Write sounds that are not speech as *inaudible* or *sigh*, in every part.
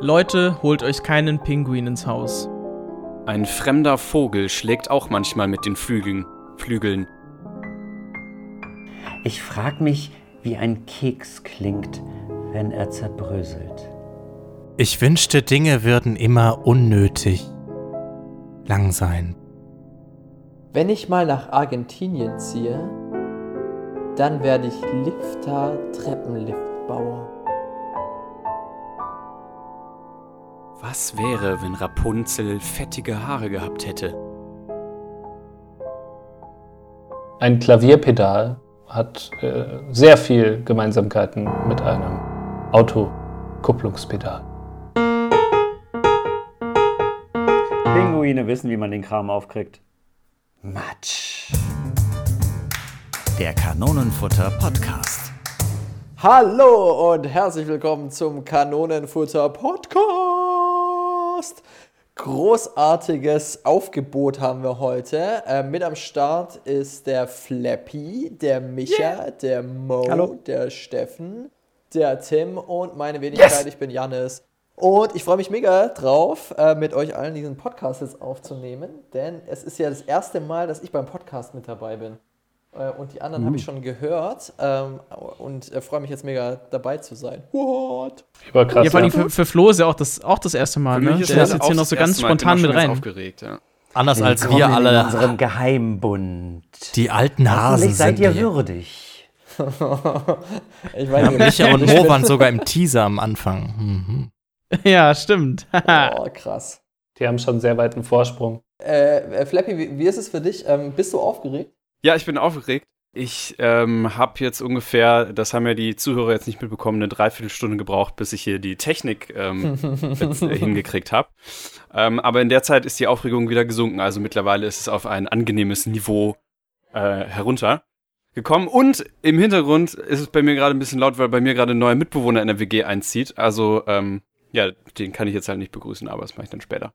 Leute, holt euch keinen Pinguin ins Haus. Ein fremder Vogel schlägt auch manchmal mit den Flügeln. Flügeln. Ich frag mich, wie ein Keks klingt, wenn er zerbröselt. Ich wünschte, Dinge würden immer unnötig lang sein. Wenn ich mal nach Argentinien ziehe, dann werde ich Lifter Was wäre, wenn Rapunzel fettige Haare gehabt hätte? Ein Klavierpedal hat äh, sehr viel Gemeinsamkeiten mit einem Autokupplungspedal. Pinguine wissen, wie man den Kram aufkriegt. Matsch. Der Kanonenfutter Podcast. Hallo und herzlich willkommen zum Kanonenfutter Podcast. Großartiges Aufgebot haben wir heute. Äh, mit am Start ist der Flappy, der Micha, der Mo, Hallo. der Steffen, der Tim und meine Wenigkeit, ich bin Jannis. Und ich freue mich mega drauf, äh, mit euch allen diesen Podcast jetzt aufzunehmen, denn es ist ja das erste Mal, dass ich beim Podcast mit dabei bin. Äh, Und die anderen habe ich schon gehört ähm, und äh, freue mich jetzt mega dabei zu sein. What? Überkrass. ja, vor allem ja. für, für Flo ist ja auch das, auch das erste Mal, ne? Der ist jetzt hier noch so ganz spontan mit rein. Aufgeregt, ja. Anders als wir in alle, unserem Geheimbund. die alten Hasen seid sind ihr hier. würdig. Ich meine, Micha und *laughs* ich Mo waren sogar im Teaser am Anfang. Mhm. *laughs* Ja, stimmt. *laughs* Oh, krass. Die haben schon sehr weiten Vorsprung. Äh, äh, Flappy, wie, wie ist es für dich? Ähm, bist du aufgeregt? Ja, ich bin aufgeregt. Ich ähm, habe jetzt ungefähr, das haben ja die Zuhörer jetzt nicht mitbekommen, eine Dreiviertelstunde gebraucht, bis ich hier die Technik ähm, *laughs* jetzt, äh, hingekriegt habe. Ähm, aber in der Zeit ist die Aufregung wieder gesunken. Also mittlerweile ist es auf ein angenehmes Niveau äh, heruntergekommen. Und im Hintergrund ist es bei mir gerade ein bisschen laut, weil bei mir gerade ein neuer Mitbewohner in der WG einzieht. Also ähm, ja, den kann ich jetzt halt nicht begrüßen, aber das mache ich dann später.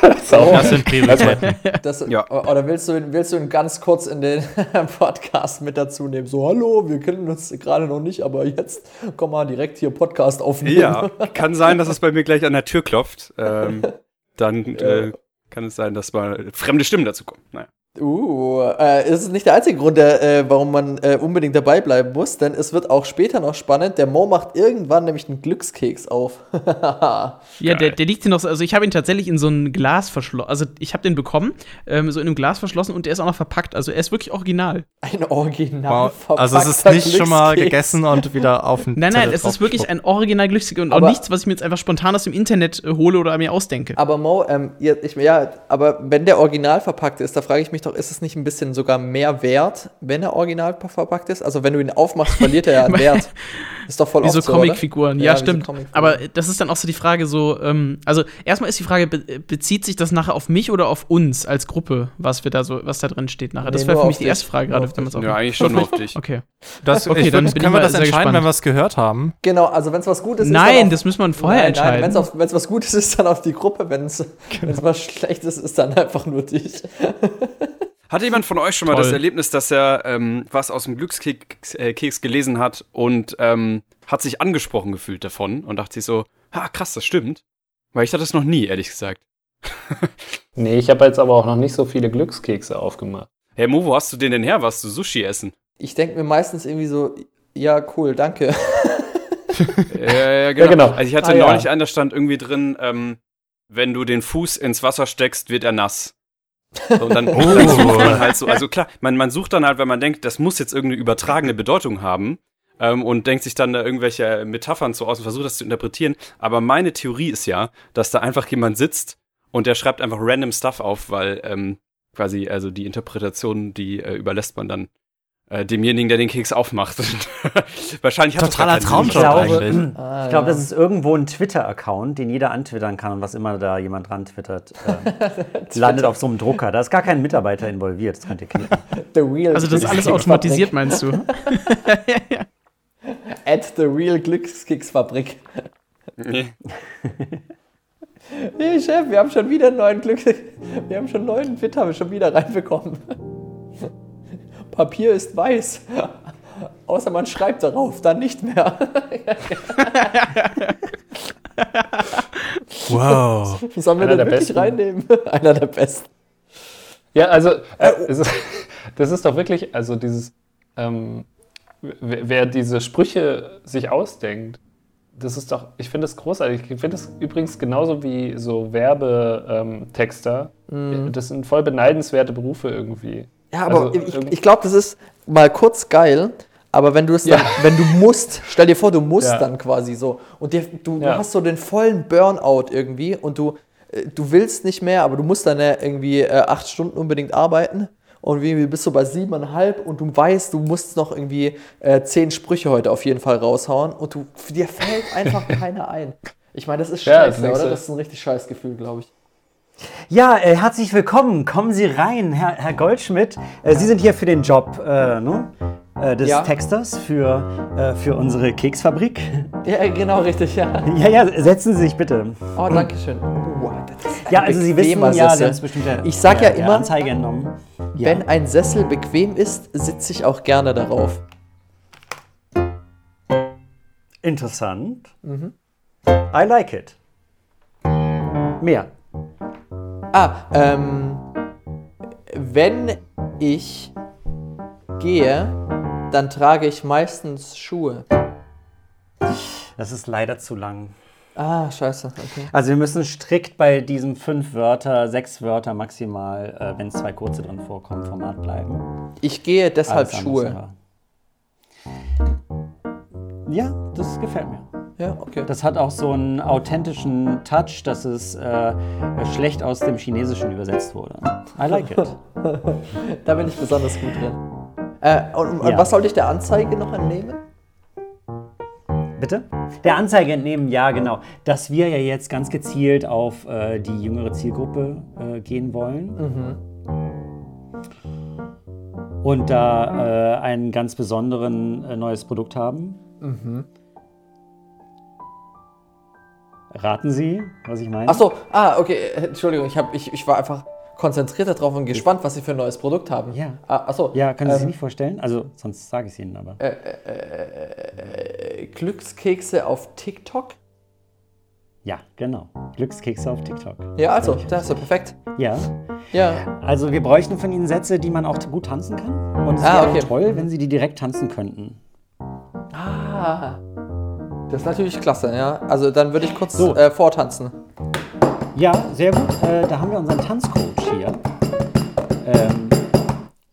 Das sind Prioritäten. Das, Ja. Oder willst du, ihn- willst du ihn ganz kurz in den *laughs* Podcast mit dazu nehmen? So, hallo, wir kennen uns gerade noch nicht, aber jetzt komm mal direkt hier Podcast aufnehmen. Ja, *laughs* kann sein, dass es bei mir gleich an der Tür klopft. Ähm, *laughs* dann äh, kann es sein, dass mal fremde Stimmen dazu kommen. Naja. Uh, äh, es ist nicht der einzige Grund, der, äh, warum man äh, unbedingt dabei bleiben muss, denn es wird auch später noch spannend. Der Mo macht irgendwann nämlich einen Glückskeks auf. *laughs* Ja, der, der liegt hier noch, so- also ich habe ihn tatsächlich in so ein Glas verschlossen, also ich habe den bekommen, ähm, so in einem Glas verschlossen und der ist auch noch verpackt, also er ist wirklich original. Ein original Wow. Also es ist nicht schon mal gegessen und wieder auf den Nein, nein, es ist wirklich ein original Glückskeks und Aber- auch nichts, was ich mir jetzt einfach spontan aus dem Internet äh, hole oder mir ausdenke. Aber Mo, ähm, ich, ja, aber wenn der original verpackt ist, da frage ich mich doch, ist es nicht ein bisschen sogar mehr wert, wenn er original verpackt ist? Also wenn du ihn aufmachst, verliert er ja *laughs* an Wert. Ist doch voll Wie so oft so? Comicfiguren, Ja, ja, wie so stimmt. Comicfiguren. Aber das ist dann auch so die Frage, so, ähm, also erstmal ist die Frage, be bezieht sich das nachher auf mich oder auf uns als Gruppe, was wir da so, was da drin steht nachher? Das Nee, wäre nur für mich die dich. erste Frage gerade, auf wenn man es auch. Ja, eigentlich schon auf dich. *laughs* Okay. Das, Okay, ich dann können wir das entscheiden, gespannt. wenn wir es gehört haben? Genau, also wenn es was Gutes ist. Nein, auf- das müssen wir vorher nein, entscheiden. wenn es was Gutes ist, dann auf die Gruppe. Wenn es Genau. was Schlechtes ist, dann einfach nur dich. *laughs* Hatte jemand von euch schon mal Toll. das Erlebnis, dass er ähm, was aus dem Glückskeks äh, Keks gelesen hat und ähm, hat sich angesprochen gefühlt davon und dachte sich so, ha, krass, das stimmt. Weil ich hatte das noch nie, ehrlich gesagt. *laughs* Nee, ich habe jetzt aber auch noch nicht so viele Glückskekse aufgemacht. Hey Mo, wo hast du den denn her? Warst du Sushi essen? Ich denke mir meistens irgendwie so, ja, cool, danke. *laughs* Ja, ja, genau. genau. Also ich hatte Ah, ja. neulich einen, da stand irgendwie drin, ähm, wenn du den Fuß ins Wasser steckst, wird er nass. Und dann, *laughs* *laughs* dann sucht man halt so, also klar, man, man sucht dann halt, weil man denkt, das muss jetzt irgendeine übertragene Bedeutung haben ähm, und denkt sich dann da irgendwelche Metaphern so aus und versucht das zu interpretieren. Aber meine Theorie ist ja, dass da einfach jemand sitzt und der schreibt einfach random Stuff auf, weil ähm, quasi, also die Interpretation, die äh, überlässt man dann äh, demjenigen, der den Keks aufmacht. *laughs* Wahrscheinlich hat Totaler. Traumjob eigentlich. Ah, Ich glaube, das ist irgendwo ein Twitter-Account, den jeder antwittern kann und was immer da jemand dran twittert, *laughs* äh, landet auf so einem Drucker. Da ist gar kein Mitarbeiter involviert, das könnt ihr knicken. *laughs* The real Also das ist alles automatisiert, meinst du? At the real Glückskeksfabrik. Nee. Hey Chef, wir haben schon wieder einen neuen Glück. Wir haben schon einen neuen wir schon wieder reinbekommen. Papier ist weiß. *laughs* Außer man schreibt darauf, dann nicht mehr. *laughs* Wow. *laughs* Sollen wir Einer den der wirklich besten. reinnehmen? Einer der besten. Ja, also, äh, es ist, das ist doch wirklich, also dieses, ähm, wer, wer diese Sprüche sich ausdenkt, das ist doch, ich finde das großartig. Ich finde das übrigens genauso wie so Werbetexter. Das sind voll beneidenswerte Berufe irgendwie. Ja, aber Also, ich, irgendwie- ich glaube, das ist mal kurz geil, aber wenn du es Ja. dann, wenn du musst, stell dir vor, du musst Ja. dann quasi so und dir, du, Ja. hast so den vollen Burnout irgendwie und du, äh, du willst nicht mehr, aber du musst dann ja irgendwie äh, acht Stunden unbedingt arbeiten und wie bist du bei siebeneinhalb und du weißt, du musst noch irgendwie äh, zehn Sprüche heute auf jeden Fall raushauen und du, dir fällt einfach *laughs* keiner ein. Ich meine, das ist das scheiße, denkst oder? Das ist ein richtig scheiß Gefühl, glaube ich. Ja, äh, herzlich willkommen. Kommen Sie rein, Herr, Herr Goldschmidt. Äh, Sie sind hier für den Job äh, ne? äh, des Ja. Texters für, äh, für unsere Keksfabrik. Ja, genau, richtig, ja. Ja, ja, setzen Sie sich bitte. Oh, danke schön. Oh, das ist ein Ja, also Sie wissen ja, Sessel. Haben es bestimmt der, Ich sag ja der, immer- der Anzeige entnommen. Ja. Wenn ein Sessel bequem ist, sitze ich auch gerne darauf. Interessant. I like it. Mehr. Ah, ähm, wenn ich gehe, dann trage ich meistens Schuhe. Das ist leider zu lang. Ah, scheiße. Okay. Also wir müssen strikt bei diesen fünf Wörter, sechs Wörter maximal, äh, wenn zwei kurze drin vorkommen, Format bleiben. Ich gehe deshalb Schuhe. Ja, das gefällt mir. Ja, okay. Das hat auch so einen authentischen Touch, dass es äh, schlecht aus dem Chinesischen übersetzt wurde. I like it. *laughs* Da bin ich besonders gut drin. Äh, und, und Ja. was sollte ich der Anzeige noch entnehmen? Bitte? Der Anzeige entnehmen, ja, genau. Dass wir ja jetzt ganz gezielt auf äh, die jüngere Zielgruppe äh, gehen wollen. Und da äh, ein ganz besonderen äh, neues Produkt haben. Raten Sie, was ich meine? Achso, ah, okay, äh, Entschuldigung, ich, hab, ich, ich war einfach konzentriert darauf und gespannt, was Sie für ein neues Produkt haben. Ja. Ah, Ja, können Sie sich ähm, nicht vorstellen? Also, sonst sage ich es Ihnen aber. äh, Glückskekse auf TikTok? Ja, genau. Glückskekse auf TikTok. Ja, also, das ist ja perfekt. Ja. Ja. Also, wir bräuchten von Ihnen Sätze, die man auch gut tanzen kann. Und es Ah, wäre okay. toll, wenn Sie die direkt tanzen könnten. Ah. Das ist natürlich klasse, ja. Also dann würde ich kurz So. äh, vortanzen. Ja, sehr gut. Äh, da haben wir unseren Tanzcoach hier. Ähm,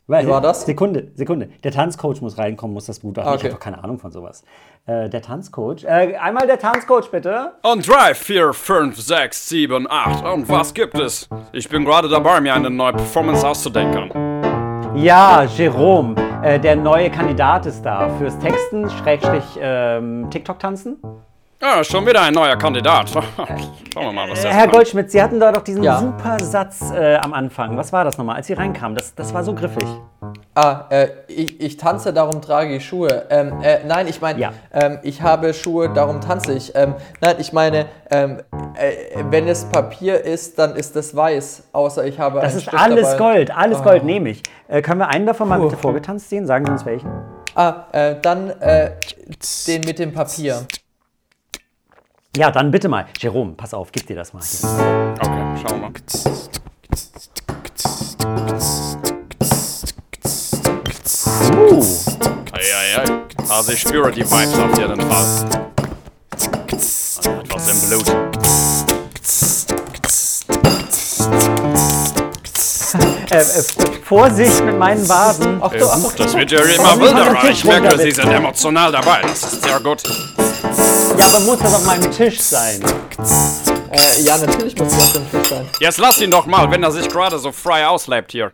weil, Wie war das? Sekunde, Sekunde. Der Tanzcoach muss reinkommen, muss das gut machen. Ah, Ich okay. habe doch keine Ahnung von sowas. Äh, der Tanzcoach. Äh, einmal der Tanzcoach, bitte. Und 3, 4, 5, 6, 7, 8. Und was gibt es? Ich bin gerade dabei, mir eine neue Performance auszudenken. Ja, Jerome. Äh, der neue Kandidat ist da fürs Texten, Schrägstrich ähm, TikTok-Tanzen. Ja, schon wieder ein neuer Kandidat. *laughs* Schauen wir mal, was Äh, der Herr. Goldschmidt, Sie hatten da doch diesen Ja. super Satz äh, am Anfang. Was war das nochmal, als Sie reinkamen? Das, das war so griffig. Ah, äh, ich, ich tanze, darum trage ich Schuhe. Ähm, äh, nein, ich meine, Ja. ähm, ich habe Schuhe, darum tanze ich. Ähm, nein, ich meine, ähm, äh, wenn es Papier ist, dann ist es weiß. Außer ich habe Das einen ist Stift alles dabei. Gold, alles Oh. Gold nehme ich. Äh, können wir einen davon mal bitte vorgetanzt sehen? Sagen Sie uns welchen. Ah, äh, dann äh, den mit dem Papier. Ja, dann bitte mal. Jerome, pass auf, gib dir das mal. Hier. Okay, schauen wir mal. Uh, Eieiei. Also ich spüre die Vibes auf jeden Fall. Also etwas im Blut. äh, äh, Vorsicht mit meinen Vasen. Ach Äh, so, ach so. Das wird ja immer wilder. Ich merke, Sie sind emotional dabei. Das ist sehr gut. Ja, aber muss das auf meinem Tisch sein? Äh, ja, natürlich muss das ein Tisch sein. Jetzt lass ihn doch mal, wenn er sich gerade so frei auslebt hier.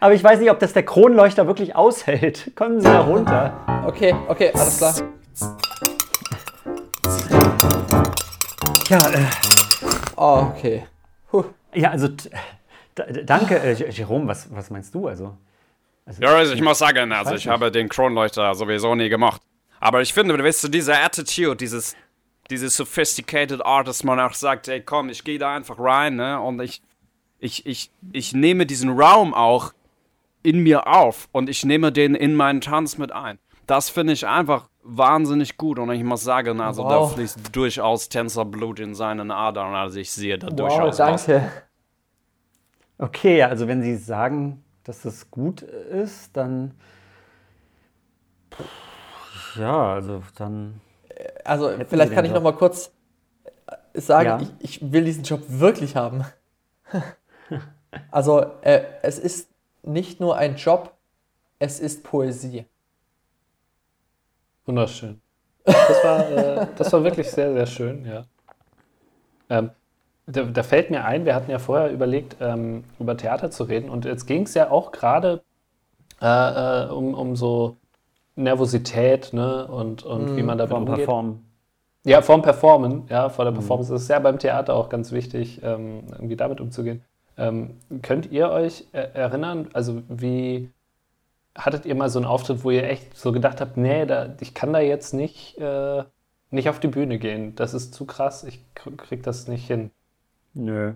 Aber ich weiß nicht, ob das der Kronleuchter wirklich aushält. Kommen Sie da runter. Okay, okay, alles klar. Ja, äh, Oh, okay. Puh. ja also danke, äh, Jerome. Was, was meinst du also? Ja, also ich muss sagen, also ich habe den Kronleuchter sowieso nie gemacht. Aber ich finde, weißt du, diese Attitude, dieses, dieses sophisticated Art, dass man auch sagt, ey, komm, ich gehe da einfach rein, ne, und ich, ich, ich, ich nehme diesen Raum auch in mir auf und ich nehme den in meinen Tanz mit ein. Das finde ich einfach wahnsinnig gut und ich muss sagen, also Wow. da fließt durchaus Tänzerblut in seinen Adern, also ich sehe da Wow, durchaus was. danke. Okay, also wenn Sie sagen, dass es gut ist, dann. Ja, also dann. Also, Hätten vielleicht kann ich noch mal kurz äh, sagen, Ja. ich, ich will diesen Job wirklich haben. *laughs* also, äh, es ist nicht nur ein Job, es ist Poesie. Wunderschön. Das war, äh, das war wirklich sehr, sehr schön, ja. Ähm, da, da fällt mir ein, wir hatten ja vorher überlegt, ähm, über Theater zu reden und jetzt ging es ja auch gerade äh, äh, um, um so Nervosität ne? und, und wie man damit Vom umgeht. Performen. Ja, vorm Performen, ja, vor der Performance. Das ist ja beim Theater auch ganz wichtig, ähm, irgendwie damit umzugehen. Ähm, könnt ihr euch äh, erinnern, also wie hattet ihr mal so einen Auftritt, wo ihr echt so gedacht habt, nee, da, ich kann da jetzt nicht, äh, nicht auf die Bühne gehen. Das ist zu krass, ich kr- krieg das nicht hin. Nö.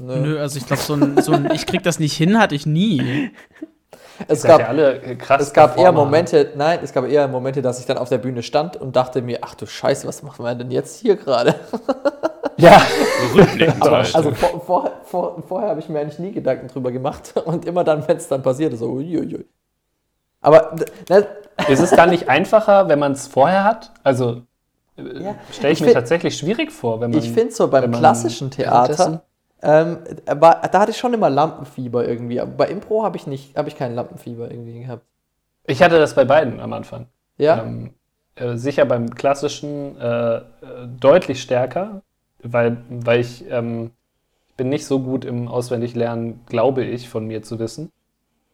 Nö. Nö, also ich glaube, so ein, so ein Ich krieg das nicht hin hatte ich nie. *laughs* Es gab, alle äh, krass es gab eher Performer? Momente, nein, es gab eher Momente, dass ich dann auf der Bühne stand und dachte mir, ach du Scheiße, was machen wir denn jetzt hier gerade? *laughs* Ja, Rückblickend Aber, also vor, vor, vor, vorher habe ich mir eigentlich nie Gedanken drüber gemacht *laughs* und immer dann, wenn es dann passiert, so uiuiui. Aber ne, ist es dann nicht einfacher, wenn man es vorher hat? Also äh, Ja, stelle ich, ich mir find- tatsächlich schwierig vor, wenn man. ich finde so beim klassischen währenddessen- Theater, ähm, war, da hatte ich schon immer Lampenfieber irgendwie. Aber bei Impro habe ich nicht, habe ich kein Lampenfieber irgendwie gehabt. Ich hatte das bei beiden am Anfang. Ja, Ähm, äh, sicher beim klassischen äh, äh, deutlich stärker, weil, weil ich ähm, bin nicht so gut im Auswendiglernen, glaube ich, von mir zu wissen.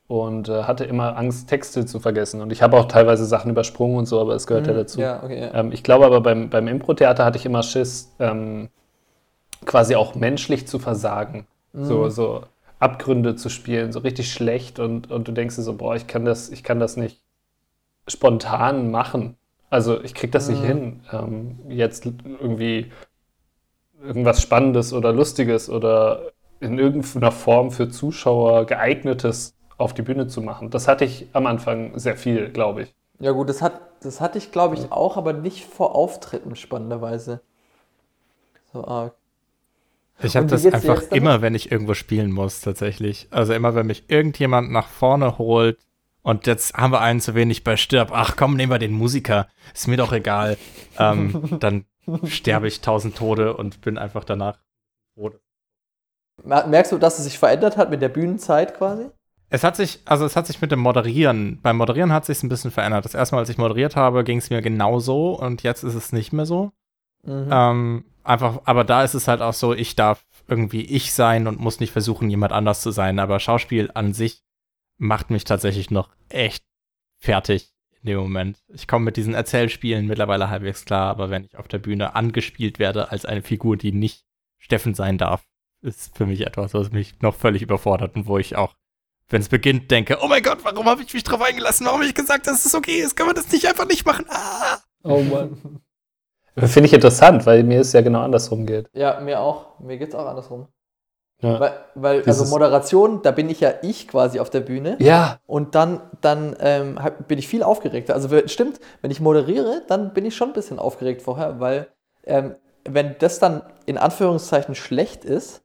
Und äh, hatte immer Angst, Texte zu vergessen. Und ich habe auch teilweise Sachen übersprungen und so, aber es gehört ja dazu. ja, okay, ja. Ähm, ich glaube aber beim, beim Impro-Theater hatte ich immer Schiss, ähm, quasi auch menschlich zu versagen. So, so Abgründe zu spielen, so richtig schlecht und, und du denkst dir so, boah, ich kann das, ich kann das nicht spontan machen. Also ich krieg das nicht hin, ähm, jetzt irgendwie irgendwas Spannendes oder Lustiges oder in irgendeiner Form für Zuschauer geeignetes auf die Bühne zu machen. Das hatte ich am Anfang sehr viel, glaube ich. Ja gut, das, hat, das hatte ich glaube ich auch, aber nicht vor Auftritten spannenderweise. So arg. Ich habe das einfach immer, wenn ich irgendwo spielen muss, tatsächlich. Also immer, wenn mich irgendjemand nach vorne holt und jetzt haben wir einen zu wenig bei Stirb. Ach komm, nehmen wir den Musiker. Ist mir doch egal. ähm, *laughs* dann sterbe ich tausend Tode und bin einfach danach. Mer- Merkst du, dass es sich verändert hat mit der Bühnenzeit quasi? Es hat sich, also es hat sich mit dem Moderieren, beim Moderieren hat sich ein bisschen verändert. Das erste Mal, als ich moderiert habe, ging es mir genauso und jetzt ist es nicht mehr so. Mhm. Ähm, einfach, aber da ist es halt auch so, ich darf irgendwie ich sein und muss nicht versuchen, jemand anders zu sein. Aber Schauspiel an sich macht mich tatsächlich noch echt fertig in dem Moment. Ich komme mit diesen Erzählspielen mittlerweile halbwegs klar, aber wenn ich auf der Bühne angespielt werde als eine Figur, die nicht Steffen sein darf, ist für mich etwas, was mich noch völlig überfordert und wo ich auch, wenn es beginnt, denke, oh mein Gott, warum habe ich mich drauf eingelassen? Warum habe ich gesagt, dass es okay ist? Kann man das nicht einfach nicht machen? Ah! Oh Mann. Finde ich interessant, weil mir es ja genau andersrum geht. Ja, mir auch. Mir geht's auch andersrum. Ja. Weil, weil also Moderation, da bin ich ja ich quasi auf der Bühne. Ja, Und dann, dann ähm, bin ich viel aufgeregter. Also stimmt, wenn ich moderiere, dann bin ich schon ein bisschen aufgeregt vorher, weil ähm, wenn das dann in Anführungszeichen schlecht ist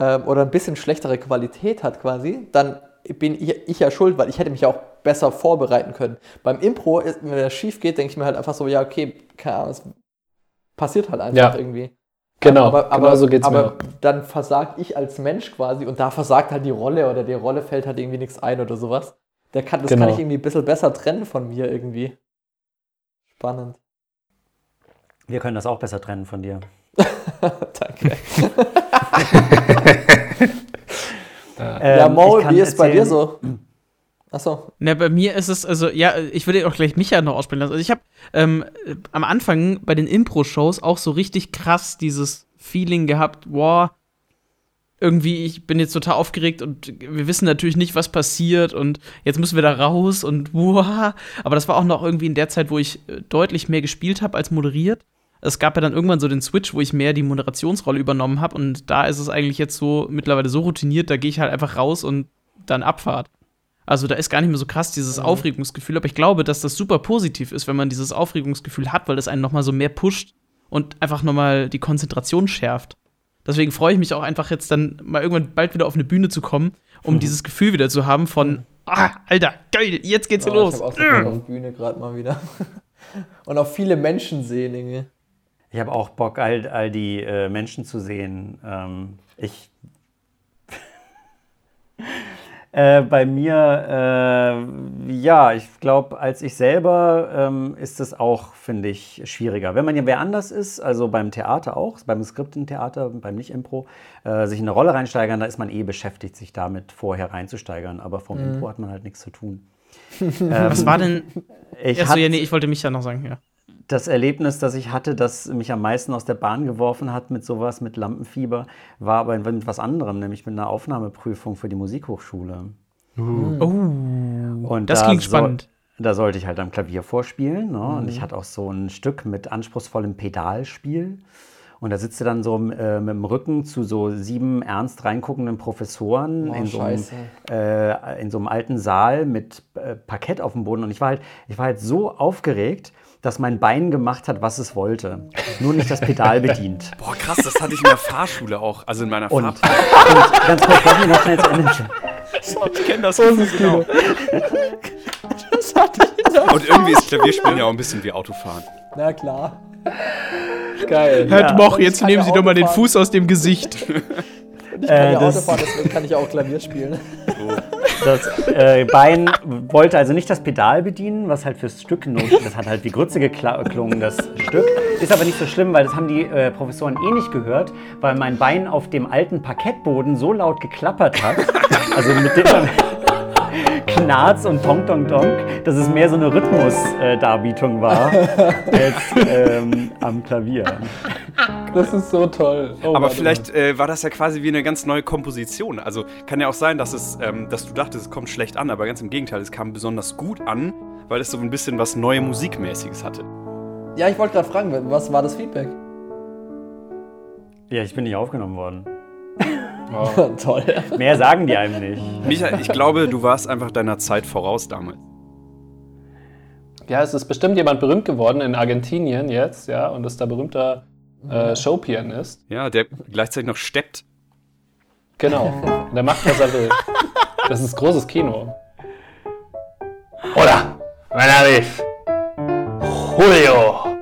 ähm, oder ein bisschen schlechtere Qualität hat quasi, dann bin ich, ich ja schuld, weil ich hätte mich ja auch besser vorbereiten können. Beim Impro, ist, wenn das schief geht, denke ich mir halt einfach so, ja, okay, keine Ahnung, es passiert halt einfach Ja. irgendwie. genau. Aber, genau aber, so geht's mir. aber auch. dann versagt ich als Mensch quasi und da versagt halt die Rolle oder der Rolle fällt halt irgendwie nichts ein oder sowas. Der kann, das Genau. kann ich irgendwie ein bisschen besser trennen von mir irgendwie. Spannend. Wir können das auch besser trennen von dir. *laughs* Danke. Ähm, *laughs* ja, Maul, kann wie ist bei dir *clears throat* erzählen- so? Na, bei mir ist es, also, ja, ich würde auch gleich Micha noch aussprechen lassen. Also, ich habe ähm, äh, am Anfang bei den Impro-Shows auch so richtig krass dieses Feeling gehabt, wow, irgendwie, ich bin jetzt total aufgeregt und wir wissen natürlich nicht, was passiert und jetzt müssen wir da raus und *laughs* wow. Aber das war auch noch irgendwie in der Zeit, wo ich äh, deutlich mehr gespielt habe als moderiert. Es gab ja dann irgendwann so den Switch, wo ich mehr die Moderationsrolle übernommen habe und da ist es eigentlich jetzt so mittlerweile so routiniert, da gehe ich halt einfach raus und dann Abfahrt. Also da ist gar nicht mehr so krass dieses Mhm. Aufregungsgefühl, aber ich glaube, dass das super positiv ist, wenn man dieses Aufregungsgefühl hat, weil das einen noch mal so mehr pusht und einfach noch mal die Konzentration schärft. Deswegen freue ich mich auch einfach jetzt dann mal irgendwann bald wieder auf eine Bühne zu kommen, um dieses Gefühl wieder zu haben von ah, Alter, geil, jetzt geht's Ja, los. Ich habe auch so Bock auf Bühne gerade mal wieder. *laughs* Und auf viele Menschen sehen, Inge. Ich habe auch Bock, all, all die äh, Menschen zu sehen. Ähm, ich. *laughs* äh, bei mir, äh, ja, ich glaube, als ich selber ähm, ist es auch, finde ich, schwieriger. Wenn man ja wer anders ist, also beim Theater auch, beim Skriptentheater, beim Nicht-Impro, äh, sich in eine Rolle reinsteigern, da ist man eh beschäftigt, sich damit vorher reinzusteigern. Aber vom Impro hat man halt nichts zu tun. *laughs* Was war denn? Ich Achso, ja, nee, ich wollte mich ja noch sagen, ja. Das Erlebnis, das ich hatte, das mich am meisten aus der Bahn geworfen hat mit sowas, mit Lampenfieber, war aber mit was anderem, nämlich mit einer Aufnahmeprüfung für die Musikhochschule. Oh, Und das da klingt spannend. Da sollte ich halt am Klavier vorspielen. Ne? Und ich hatte auch so ein Stück mit anspruchsvollem Pedalspiel. Und da sitzt du dann so äh, mit dem Rücken zu so sieben ernst reinguckenden Professoren Oh, in, so einem, äh, in so einem alten Saal mit äh, Parkett auf dem Boden. Und ich war, halt, ich war halt so aufgeregt, dass mein Bein gemacht hat, was es wollte. Nur nicht das Pedal *laughs* bedient. Boah, krass, das hatte ich in der Fahrschule auch. Also in meiner Und, Fahrschule. und ganz kurz, lass mich noch schnell zu Ende. Ich kenne das Gefühl, genau. Und irgendwie ist Klavierspielen ja auch ein bisschen wie Autofahren. Na klar. Geil. Hört Moch, jetzt nehmen ja Sie doch mal den Fuß aus dem Gesicht. Ich kann Äh, ja das- Auto fahren, deswegen kann ich auch Klavier spielen. Das äh, Bein wollte also nicht das Pedal bedienen, was halt fürs Stück not Das hat halt wie Grütze geklungen, das Stück. Ist aber nicht so schlimm, weil das haben die äh, Professoren eh nicht gehört, weil mein Bein auf dem alten Parkettboden so laut geklappert hat. Also mit dem *laughs* Knarz und Tong Tong Tong, dass es mehr so eine Rhythmusdarbietung war als ähm, am Klavier. Das ist so toll. Oh, Aber vielleicht äh, war das ja quasi wie eine ganz neue Komposition. Also kann ja auch sein, dass, es, ähm, dass du dachtest, es kommt schlecht an, aber ganz im Gegenteil, es kam besonders gut an, weil es so ein bisschen was neue Musikmäßiges hatte. Ja, ich wollte gerade fragen, was war das Feedback? Ja, ich bin nicht aufgenommen worden. *laughs* Toll. Mehr sagen die einem nicht. Michael, ich glaube, du warst einfach deiner Zeit voraus damals. mal. Ja, es ist bestimmt jemand berühmt geworden in Argentinien jetzt, ja, und ist da berühmter äh, Showpianist. Ja, der gleichzeitig noch steppt. Genau. *laughs* Der macht, was er will. Das ist großes Kino. Hola, mein Name ist Julio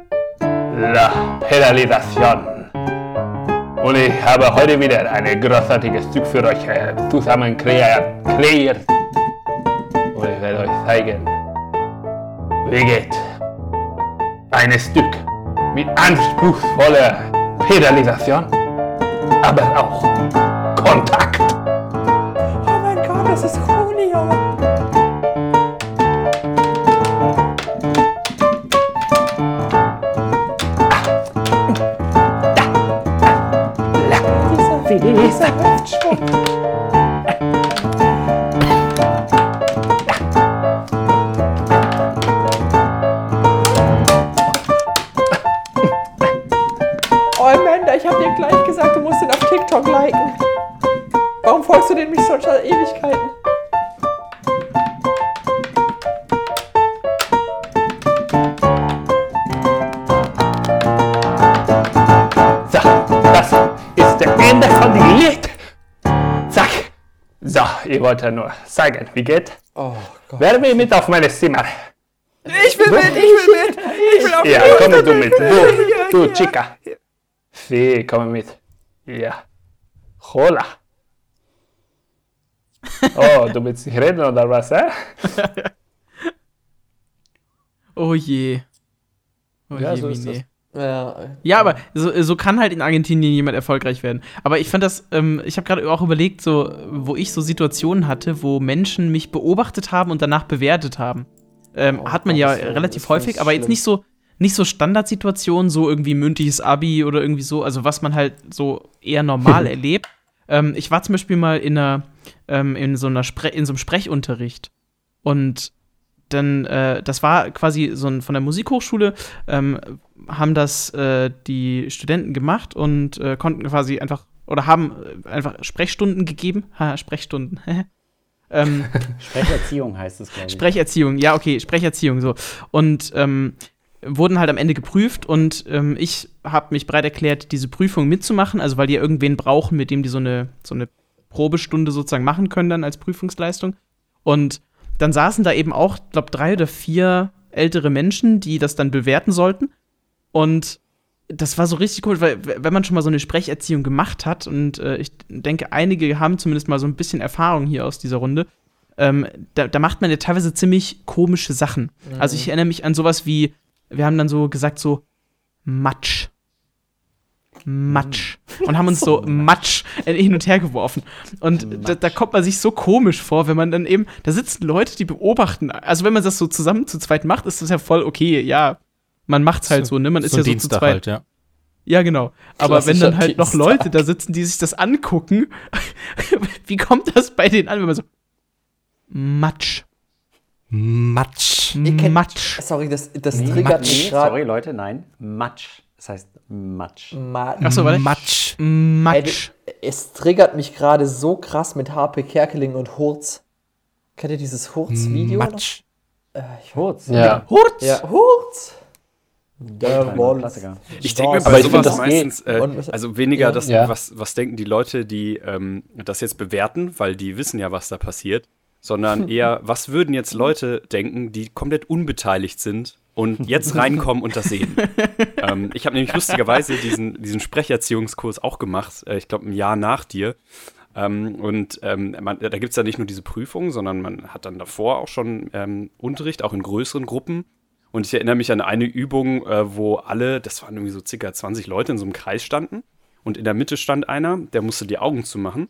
La Pedalización. Und ich habe heute wieder ein großartiges Stück für euch äh, zusammen kreiert. Und ich werde euch zeigen, wie geht ein Stück mit anspruchsvoller Pedalisation, aber auch Kontakt. Oh mein Gott, das ist Julio. Dieser Hüftschwung. Ich hab dir gleich gesagt, du musst den auf TikTok liken. Warum folgst du den mich schon seit Ewigkeiten? So, das ist der Ende von dem Lied. Zack. So, ich wollte nur zeigen, wie geht. Oh Gott. Wer will mit auf mein Zimmer? Ich will mit, ich will mit, ich will auch Ja, komm du mit. Du, du, Chica. Sí, komm mit. Ja. Hola. *laughs* Oh, du willst nicht reden oder was, eh? *laughs* Oh je. Oh Ja, je, so ist Mine. Ja, Ja, aber so, so kann halt in Argentinien jemand erfolgreich werden. Aber ich fand das, ähm, ich habe gerade auch überlegt, so, wo ich so Situationen hatte, wo Menschen mich beobachtet haben und danach bewertet haben. Ähm, Oh hat man ja das relativ das häufig, aber jetzt nicht so, nicht so Standardsituationen, so irgendwie mündliches Abi oder irgendwie so, also was man halt so eher normal *laughs* erlebt. Ähm, ich war zum Beispiel mal in einer, ähm, in so einer Spre in so einem Sprechunterricht und dann, äh, das war quasi so ein, von der Musikhochschule, ähm, haben das äh, die Studenten gemacht und äh, konnten quasi einfach oder haben äh, einfach Sprechstunden gegeben. *laughs* Ha, Sprechstunden. *laughs* Ähm, Sprecherziehung heißt es, glaube ich. Sprecherziehung, ja, okay, Sprecherziehung, so. Und ähm, wurden halt am Ende geprüft und ähm, ich habe mich bereit erklärt, diese Prüfung mitzumachen, also weil die ja irgendwen brauchen, mit dem die so eine, so eine Probestunde sozusagen machen können dann als Prüfungsleistung. Und dann saßen da eben auch, glaube drei oder vier ältere Menschen, die das dann bewerten sollten. Und das war so richtig cool, weil wenn man schon mal so eine Sprecherziehung gemacht hat und äh, ich denke, einige haben zumindest mal so ein bisschen Erfahrung hier aus dieser Runde, ähm, da, da macht man ja teilweise ziemlich komische Sachen. Also ich erinnere mich an sowas wie, wir haben dann so gesagt so Matsch. Matsch. Und haben uns so *laughs* Matsch äh, hin und her geworfen. Und da, da kommt man sich so komisch vor, wenn man dann eben, da sitzen Leute, die beobachten. Also wenn man das so zusammen zu zweit macht, ist das ja voll okay, ja. Man macht's halt so, ne? Man ist so ja so zu zweit. halt, ja. Ja, genau. Aber wenn dann halt noch Dienstag. Leute da sitzen, die sich das angucken, *laughs* wie kommt das bei denen an, wenn man so Matsch, Matsch. Kennt- Matsch. Sorry, das, das Nee, triggert nee, mich gerade. sorry, Leute, nein. Matsch. Das heißt Matsch. Ma- Achso, warte. Matsch. Ey, Matsch. d- es triggert mich gerade so krass mit HP Kerkeling und Hurz. Kennt ihr dieses Hurz-Video? Matsch. Äh, ich Kurz. Ja. Hurz. Ja, Hurz! Der. Klassiker. Ich denke mir Aber bei ich find, sowas das meistens, äh, also weniger Ja. das, Ja. was, was denken die Leute, die ähm, das jetzt bewerten, weil die wissen ja, was da passiert, sondern *laughs* eher, was würden jetzt Leute denken, die komplett unbeteiligt sind und jetzt reinkommen und das sehen. *laughs* ähm, ich habe nämlich lustigerweise diesen, diesen Sprecherziehungskurs auch gemacht, äh, ich glaube ein Jahr nach dir. Ähm, und ähm, man, da gibt es ja nicht nur diese Prüfung, sondern man hat dann davor auch schon ähm, Unterricht, auch in größeren Gruppen. Und ich erinnere mich an eine Übung, äh, wo alle, das waren irgendwie so circa 20 Leute in so einem Kreis standen. Und in der Mitte stand einer, der musste die Augen zumachen.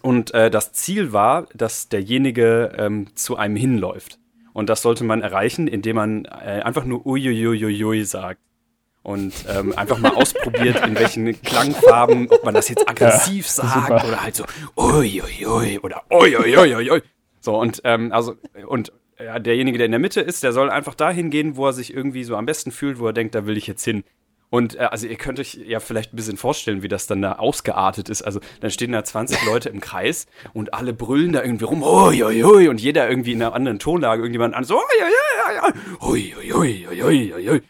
Und äh, das Ziel war, dass derjenige ähm, zu einem hinläuft. Und das sollte man erreichen, indem man äh, einfach nur uiuiuiui sagt. Und ähm, einfach mal ausprobiert, in welchen Klangfarben, ob man das jetzt aggressiv sagt super. oder halt so uiuiui oder uiuiuiui. So, und ähm, also, und ja, derjenige, der in der Mitte ist, der soll einfach dahin gehen, wo er sich irgendwie so am besten fühlt, wo er denkt, da will ich jetzt hin. Und äh, also ihr könnt euch ja vielleicht ein bisschen vorstellen, wie das dann da ausgeartet ist. Also dann stehen da 20 *laughs* Leute im Kreis und alle brüllen da irgendwie rum, oi, oi, oi, und jeder irgendwie in einer anderen Tonlage, irgendjemand an, so, oi, oi, oi, oi, oi, oi, oi, oi.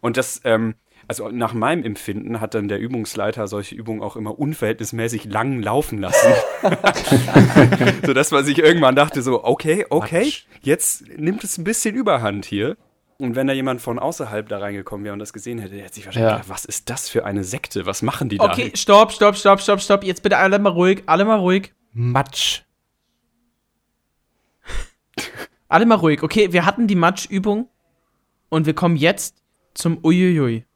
Und das, ähm, also nach meinem Empfinden hat dann der Übungsleiter solche Übungen auch immer unverhältnismäßig lang laufen lassen. *laughs* *laughs* Sodass man sich irgendwann dachte so, okay, okay, jetzt nimmt es ein bisschen Überhand hier. Und wenn da jemand von außerhalb da reingekommen wäre und das gesehen hätte, der hätte sich wahrscheinlich Ja. gedacht, was ist das für eine Sekte? Was machen die da? Okay, stopp, stopp, stopp, stopp, stopp. Jetzt bitte alle mal ruhig, alle mal ruhig. Matsch. *laughs* Alle mal ruhig. Okay, wir hatten die Matschübung und wir kommen jetzt zum Uiuiui.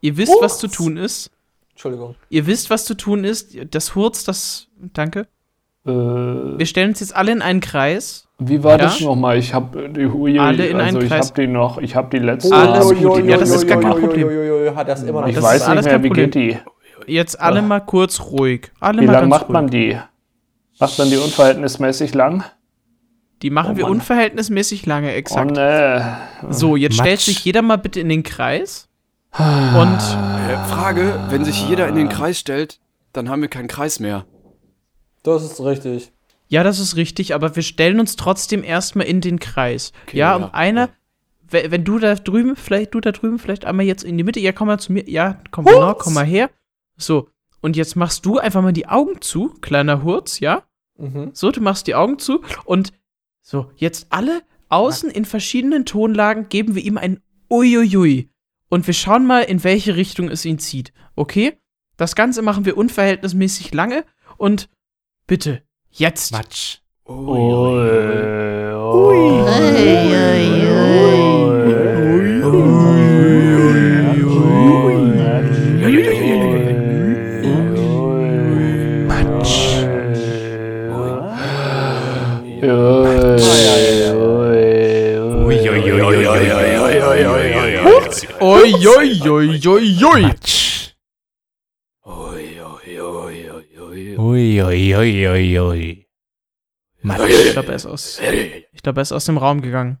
Ihr wisst, was zu tun ist. Entschuldigung. Ihr wisst, was zu tun ist. Das Hurz, das. Danke. Äh, Wir stellen uns jetzt alle in einen Kreis. Wie war Ja? das nochmal? Ich habe die Hui, Alle in also ich habe die noch, ich habe die letzte. Alles ich gut, ja, das ist gar kein Problem. Hat das immer noch Ich Das weiß nicht alles mehr, wie geht die? Jetzt alle mal kurz ruhig. Alle Wie mal lang ganz macht ruhig. man die? Macht man die unverhältnismäßig lang? Die machen Oh wir Mann. unverhältnismäßig lange, Oh exakt. ne. So, jetzt Matsch. stellt sich jeder mal bitte in den Kreis. Und Äh, Frage, wenn sich jeder in den Kreis stellt, dann haben wir keinen Kreis mehr. Das ist richtig. Ja, das ist richtig, aber wir stellen uns trotzdem erstmal in den Kreis. Okay, ja, ja, und einer, we- wenn du da drüben, vielleicht du da drüben, vielleicht einmal jetzt in die Mitte, ja, komm mal zu mir, ja, komm genau, komm mal her. So, und jetzt machst du einfach mal die Augen zu, kleiner Hurz, ja? Mhm. So, du machst die Augen zu und so, jetzt alle außen in verschiedenen Tonlagen geben wir ihm ein Uiuiui. Und wir schauen mal, in welche Richtung es ihn zieht. Okay? Das Ganze machen wir unverhältnismäßig lange und bitte, jetzt. Matsch. Oi, oi, oi, oi, oi. Matsch. Ui. Matsch. Ich glaube, er ist aus. Ich glaube, er ist aus dem Raum gegangen.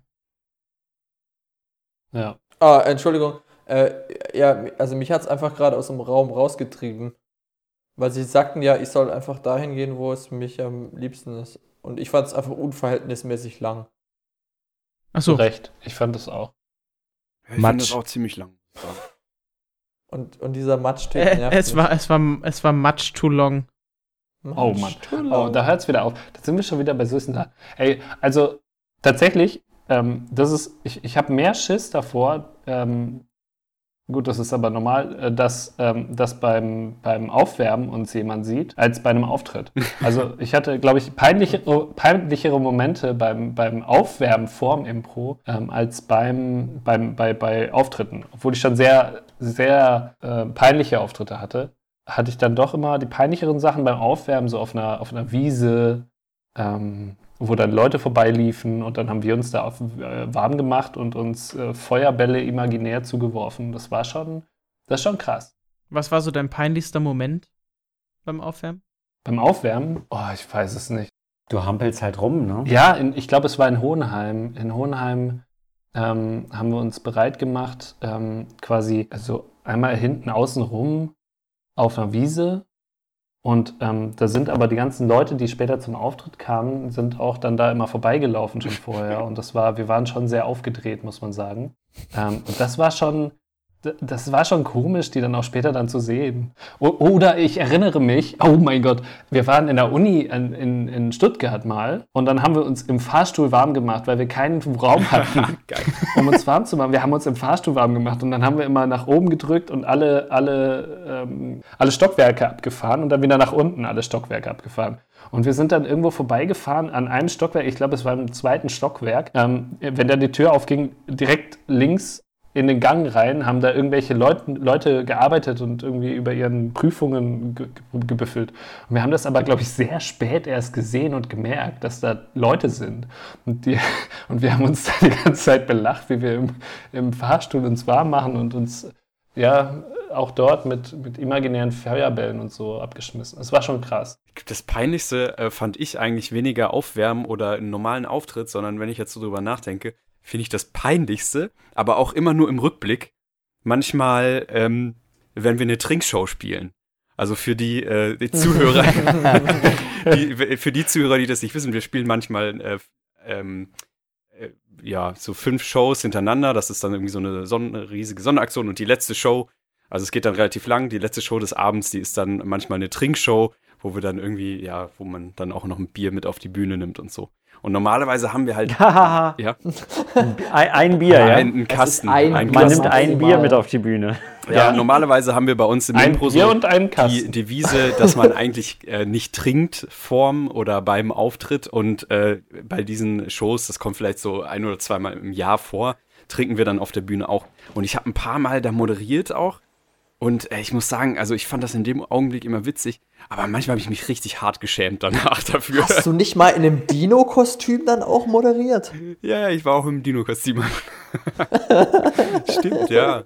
Ja. Ah, Entschuldigung. Äh, ja, also mich hat es einfach gerade aus dem Raum rausgetrieben. Weil sie sagten ja, ich soll einfach dahin gehen, wo es mich am liebsten ist. Und ich fand es einfach unverhältnismäßig lang. Achso, Zu Recht. Ich fand das auch. Ich fand Matsch. das auch ziemlich lang. Und, und dieser Matschtyp äh, nervt es, mich. war, es, war, es war much too long. Oh Mann. Too Oh, da hört es wieder auf. Da sind wir schon wieder bei süßen. Ey, also tatsächlich, ähm, das ist, ich, ich habe mehr Schiss davor, ähm, gut, das ist aber normal, äh, dass, ähm, dass beim, beim Aufwärmen uns jemand sieht, als bei einem Auftritt. *laughs* Also ich hatte, glaube ich, peinlichere, peinlichere Momente beim, beim Aufwärmen vorm Impro ähm, als beim, beim, bei, bei Auftritten. Obwohl ich schon sehr, sehr äh, peinliche Auftritte hatte hatte ich dann doch immer die peinlicheren Sachen beim Aufwärmen, so auf einer, auf einer Wiese, ähm, wo dann Leute vorbeiliefen und dann haben wir uns da auf, äh, warm gemacht und uns äh, Feuerbälle imaginär zugeworfen. Das war schon, das ist schon krass. Was war so dein peinlichster Moment beim Aufwärmen? Beim Aufwärmen, oh, ich weiß es nicht. Du hampelst halt rum, ne? Ja, in, ich glaube, es war in Hohenheim. In Hohenheim ähm, haben wir uns bereit gemacht, ähm, quasi, also einmal hinten außen rum auf einer Wiese. Und ähm, da sind aber die ganzen Leute, die später zum Auftritt kamen, sind auch dann da immer vorbeigelaufen schon vorher. *laughs* Und das war, wir waren schon sehr aufgedreht, muss man sagen. Ähm, und das war schon, das war schon komisch, die dann auch später dann zu sehen. Oder ich erinnere mich, oh mein Gott, wir waren in der Uni in, in, in Stuttgart mal und dann haben wir uns im Fahrstuhl warm gemacht, weil wir keinen Raum hatten, *laughs* um uns warm zu machen. Wir haben uns im Fahrstuhl warm gemacht und dann haben wir immer nach oben gedrückt und alle, alle, ähm, alle Stockwerke abgefahren und dann wieder nach unten alle Stockwerke abgefahren. Und wir sind dann irgendwo vorbeigefahren an einem Stockwerk, ich glaube, es war im zweiten Stockwerk. Ähm, wenn dann die Tür aufging, direkt links in den Gang rein, haben da irgendwelche Leute, Leute gearbeitet und irgendwie über ihren Prüfungen ge ge gebüffelt. Und wir haben das aber, glaube ich, sehr spät erst gesehen und gemerkt, dass da Leute sind. Und, die, *laughs* und wir haben uns da die ganze Zeit belacht, wie wir im, im Fahrstuhl uns warm machen und uns ja auch dort mit, mit imaginären Feuerbällen und so abgeschmissen. Es war schon krass. Das Peinlichste äh, fand ich eigentlich weniger Aufwärmen oder einen normalen Auftritt, sondern wenn ich jetzt so drüber nachdenke, finde ich das Peinlichste, aber auch immer nur im Rückblick, manchmal, ähm, wenn wir eine Trinkshow spielen. Also für die, äh, die *laughs* Zuhörer, die, für die Zuhörer, die das nicht wissen, wir spielen manchmal äh, ähm, äh, ja, so fünf Shows hintereinander. Das ist dann irgendwie so eine, Son eine riesige Sonderaktion und die letzte Show, also es geht dann relativ lang, die letzte Show des Abends, die ist dann manchmal eine Trinkshow, wo wir dann irgendwie, ja, wo man dann auch noch ein Bier mit auf die Bühne nimmt und so. Und normalerweise haben wir halt, *laughs* ja, ein, ein Bier, ja. einen, Kasten. ein Bier. Man Kasten. nimmt ein Bier mit auf die Bühne. Ja, normalerweise haben wir bei uns im Ein Impro Bier so und einen die. Devise, dass man eigentlich äh, nicht trinkt vorm oder beim Auftritt und äh, bei diesen Shows, das kommt vielleicht so ein oder zweimal im Jahr vor, trinken wir dann auf der Bühne auch. Und ich habe ein paar Mal da moderiert auch und äh, ich muss sagen, also ich fand das in dem Augenblick immer witzig, aber manchmal habe ich mich richtig hart geschämt danach *laughs* dafür. Hast du nicht mal in einem Dino-Kostüm dann auch moderiert? Ja, ja, ich war auch im Dino-Kostüm. *laughs* Stimmt, ja.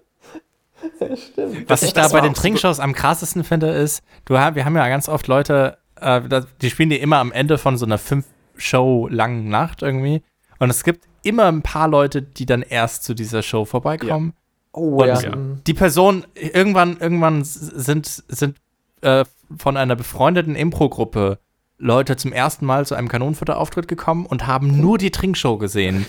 Stimmt. Was ich da das bei den auch so- Trinkshows am krassesten finde, ist, du, wir haben ja ganz oft Leute, äh, die spielen die immer am Ende von so einer fünf Show langen Nacht irgendwie. Und es gibt immer ein paar Leute, die dann erst zu dieser Show vorbeikommen. Oh ja. ja. mm. Die Person, irgendwann, irgendwann sind, sind äh, von einer befreundeten Impro-Gruppe Leute zum ersten Mal zu einem Kanonenfutter-Auftritt gekommen und haben nur die Trinkshow gesehen.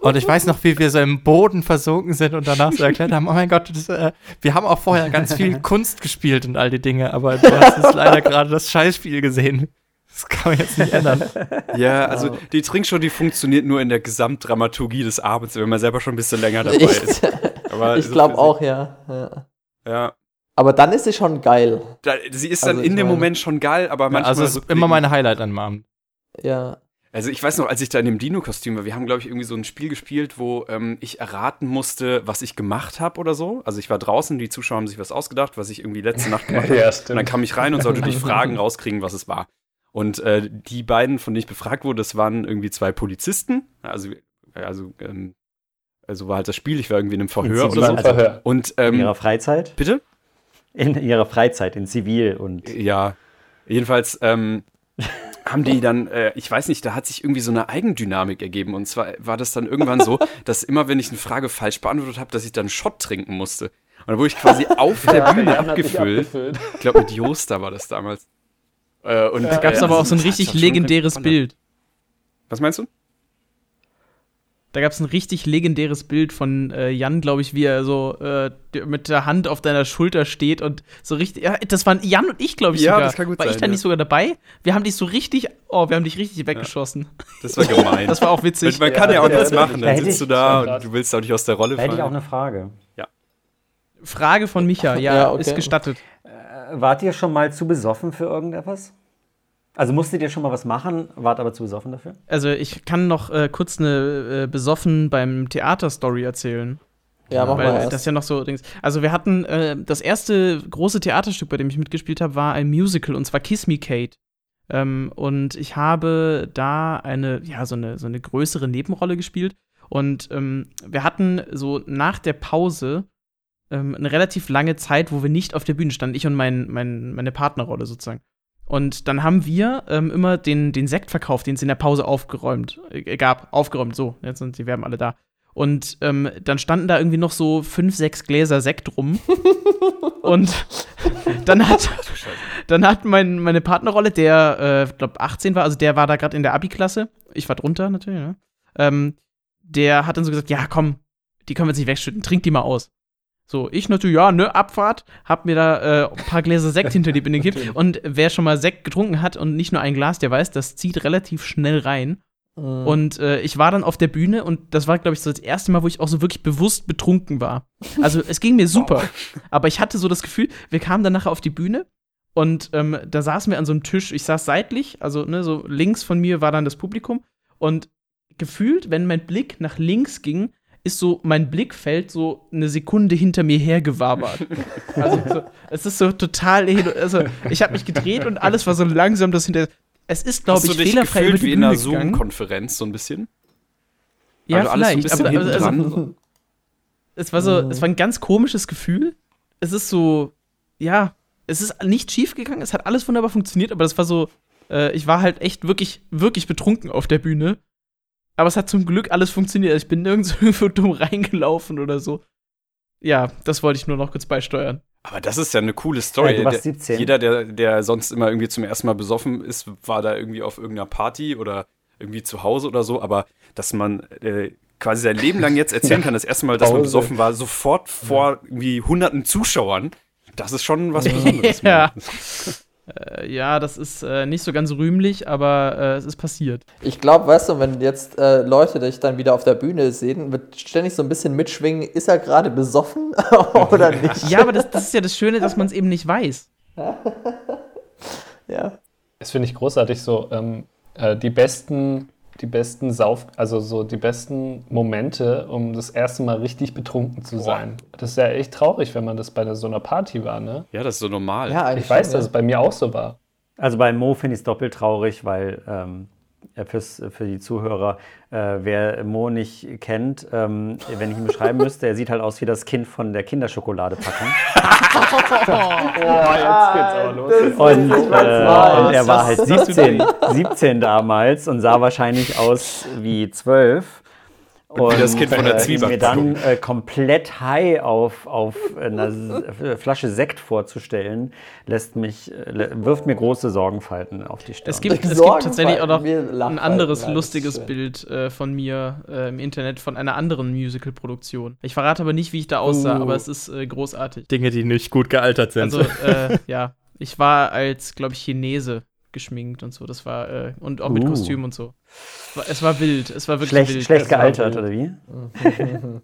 Und ich weiß noch, wie wir so im Boden versunken sind und danach so erklärt haben, oh mein Gott, das, äh, wir haben auch vorher ganz viel *laughs* Kunst gespielt und all die Dinge, aber du hast jetzt leider gerade das Scheißspiel gesehen. Das kann man jetzt nicht ändern. Ja, also die Trinkshow, die funktioniert nur in der Gesamtdramaturgie des Abends, wenn man selber schon ein bisschen länger dabei *laughs* ist. Aber Ich glaube auch, ja. ja. Ja. Aber dann ist sie schon geil. Da, sie ist dann Also in dem meine- Moment schon geil, aber manchmal. also es ist immer mein Highlight an Abend. Ja. Also ich weiß noch, als ich da in dem Dino-Kostüm war, wir haben, glaube ich, irgendwie so ein Spiel gespielt, wo ähm, ich erraten musste, was ich gemacht habe oder so. Also ich war draußen, die Zuschauer haben sich was ausgedacht, was ich irgendwie letzte Nacht gemacht *laughs* habe. Ja, Und dann kam ich rein und sollte durch *laughs* Fragen rauskriegen, was es war. Und äh, die beiden, von denen ich befragt wurde, das waren irgendwie zwei Polizisten. Also, also, ähm, also war halt das Spiel, ich war irgendwie in einem Verhör Zivil- oder so. Verhör. Und In ähm, ihrer Freizeit? bitte? In ihrer Freizeit, in Zivil und. Ja, jedenfalls ähm, haben die dann, äh, ich weiß nicht, da hat sich irgendwie so eine Eigendynamik ergeben. Und zwar war das dann irgendwann so, *laughs* dass immer, wenn ich eine Frage falsch beantwortet habe, dass ich dann einen Shot trinken musste. Und dann wurde ich quasi auf *laughs* der Bühne hat sich abgefüllt. abgefüllt. Ich glaube, mit Joster war das damals. Äh, und, Da gab es äh, aber auch so ein richtig legendäres. Bild. Was meinst du? Da gab es ein richtig legendäres Bild von äh, Jan, glaube ich, wie er so äh, mit der Hand auf deiner Schulter steht und so richtig. Ja, das waren Jan und ich, glaube ich, Ja, sogar. das kann gut war ich sein, da ja. nicht sogar dabei? Wir haben dich so richtig. Oh, wir haben dich richtig weggeschossen. Das war gemein. *laughs* Das war auch witzig. man kann ja, auch nichts machen. Dann sitzt du ich- da und du willst auch nicht aus der Rolle Da hätte ich auch fallen. eine Frage. Frage von Micha, *laughs* ja, Ja, okay. ist gestattet. Wart ihr schon mal zu besoffen für irgendetwas? Also musstet ihr schon mal was machen, wart aber zu besoffen dafür? Also, ich kann noch äh, kurz eine äh, besoffen beim Theater-Story erzählen. Ja, mach Weil mal erst. das ist ja noch so Dings. Also wir hatten äh, das erste große Theaterstück, bei dem ich mitgespielt habe, war ein Musical und zwar Kiss Me Kate. Ähm, und ich habe da eine, ja, so eine, so eine größere Nebenrolle gespielt. Und ähm, wir hatten so nach der Pause ähm, eine relativ lange Zeit, wo wir nicht auf der Bühne standen, ich und mein, mein, meine Partnerrolle sozusagen. Und dann haben wir ähm, immer den, den Sekt verkauft, den es in der Pause aufgeräumt äh, gab. Aufgeräumt, so, jetzt sind die Werben alle da. Und ähm, dann standen da irgendwie noch so fünf, sechs Gläser Sekt rum. *laughs* und dann hat, dann hat mein, meine Partnerrolle, der, äh, glaube 18 war, also der war da gerade in der Abi-Klasse. Ich war drunter natürlich, ne? Ähm, der hat dann so gesagt, ja, komm, die können wir jetzt nicht wegschütten, trink die mal aus. So, ich natürlich, ja, ne, Abfahrt, hab mir da äh, ein paar Gläser Sekt hinter die Binde gekippt. *laughs* Und wer schon mal Sekt getrunken hat und nicht nur ein Glas, der weiß, das zieht relativ schnell rein. Mhm. Und äh, ich war dann auf der Bühne und das war, glaube ich, so das erste Mal, wo ich auch so wirklich bewusst betrunken war. Also es ging mir super. *laughs* Aber ich hatte so das Gefühl, wir kamen dann nachher auf die Bühne und ähm, da saßen wir an so einem Tisch. Ich saß seitlich, also ne, so links von mir war dann das Publikum. Und gefühlt, wenn mein Blick nach links ging, ist so mein Blickfeld so eine Sekunde hinter mir hergewabert. *laughs* also so, es ist so total, also ich habe mich gedreht und alles war so langsam das hinter. Es ist, glaube ich, dich fehlerfrei über gefühlt die wie in einer Bühne gegangen. Zoom-Konferenz so ein bisschen? Ja, also so vielleicht. bisschen aber, hinten also, dran. es war so, es war ein ganz komisches Gefühl. Es ist so, ja, es ist nicht schief gegangen, es hat alles wunderbar funktioniert, aber das war so, äh, ich war halt echt wirklich, wirklich betrunken auf der Bühne. Aber es hat zum Glück alles funktioniert. Ich bin nirgends *laughs* irgendwo dumm reingelaufen oder so. Ja, das wollte ich nur noch kurz beisteuern. Aber das ist ja eine coole Story. Ja, du warst Der- 17. Jeder, der, der sonst immer irgendwie zum ersten Mal besoffen ist, war da irgendwie auf irgendeiner Party oder irgendwie zu Hause oder so. Aber dass man äh, quasi sein Leben lang jetzt erzählen *laughs* kann, das erste Mal, dass man besoffen war, sofort vor irgendwie hunderten Zuschauern, das ist schon was Besonderes. *laughs* Ja. Äh, ja, das ist äh, nicht so ganz rühmlich, aber äh, es ist passiert. Ich glaube, weißt du, wenn jetzt äh, Leute dich dann wieder auf der Bühne sehen, wird ständig so ein bisschen mitschwingen, ist er gerade besoffen *laughs* oder nicht? Ja, aber das, das ist ja das Schöne, dass man es eben nicht weiß. *laughs* Ja. Das finde ich großartig so. Ähm, äh, die besten, die besten Sauf, also so die besten Momente, um das erste Mal richtig betrunken zu sein. Das ist ja echt traurig, wenn man das bei einer, so einer Party war, ne? Ja, das ist so normal. Ja, Ich weiß, schon, dass es bei mir auch so war. Also bei Mo finde ich es doppelt traurig, weil ähm, äh, fürs, für die Zuhörer, äh, wer Mo nicht kennt, ähm, wenn ich ihn beschreiben müsste, er sieht halt aus wie das Kind von der Kinderschokoladepackung. *laughs* Oh, jetzt geht's aber los. Und, äh, und er war halt das tut 17, 17 damals und sah wahrscheinlich aus wie 12. Und, wie das Kind von der äh, Zwieback- mir dann äh, komplett high auf, auf eine S- Flasche Sekt vorzustellen, lässt mich, äh, wirft mir große Sorgenfalten auf die Stirn. Es gibt, es gibt tatsächlich auch noch ein anderes halt, das lustiges. Bild äh, von mir äh, im Internet von einer anderen Musical-Produktion. Ich verrate aber nicht, wie ich da aussah, Uh. aber es ist äh, großartig. Dinge, die nicht gut gealtert sind. Also, äh, ja, ich war als, glaube ich, Chinese geschminkt und so. Das war, äh, und auch mit Uh. Kostüm und so. Es war, es war wild, es war wirklich schlecht, wild. schlecht gealtert, wild. oder wie?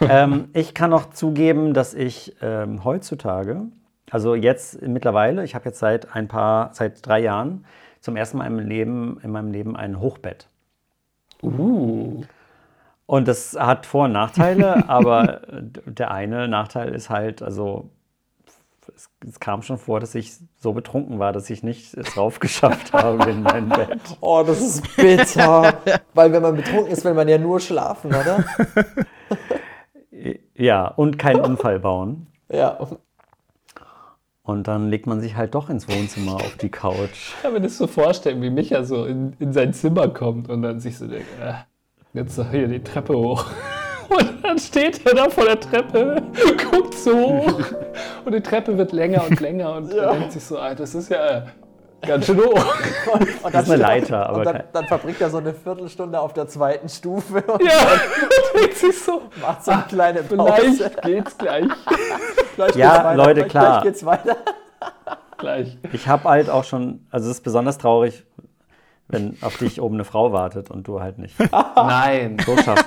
*laughs* ähm, ich kann auch zugeben, dass ich ähm, heutzutage, also jetzt mittlerweile, ich habe jetzt seit ein paar, seit drei Jahren zum ersten Mal in meinem Leben, in meinem Leben ein Hochbett. Uh. Und das hat Vor- und Nachteile, *laughs* aber der eine Nachteil ist halt, also es kam schon vor, dass ich so betrunken war, dass ich nicht es raufgeschafft *laughs* habe in mein Bett. Oh, das ist bitter. Weil wenn man betrunken ist, will man ja nur schlafen, oder? *laughs* Ja, und keinen Unfall bauen. Ja. Und dann legt man sich halt doch ins Wohnzimmer auf die Couch. Ich kann mir das so vorstellen, wie Micha so in, in sein Zimmer kommt und dann sich so denkt, äh, jetzt hier die Treppe hoch. Und dann steht er da vor der Treppe, guckt so hoch und die Treppe wird länger und länger und *laughs* er denkt sich so, ah, das ist ja, Ganz schön hoch. Und, und dann Das ist eine er- Leiter, aber Und dann, dann verbringt er so eine Viertelstunde auf der zweiten Stufe und Ja, denkt sich so. macht so eine kleine Pause. Vielleicht geht's gleich. Gleich Ja, geht's weiter, Leute, gleich, klar. Gleich geht's weiter. Gleich. Ich habe halt auch schon, also es ist besonders traurig, wenn auf dich oben eine Frau wartet und du halt nicht *laughs* Nein. so schaffst.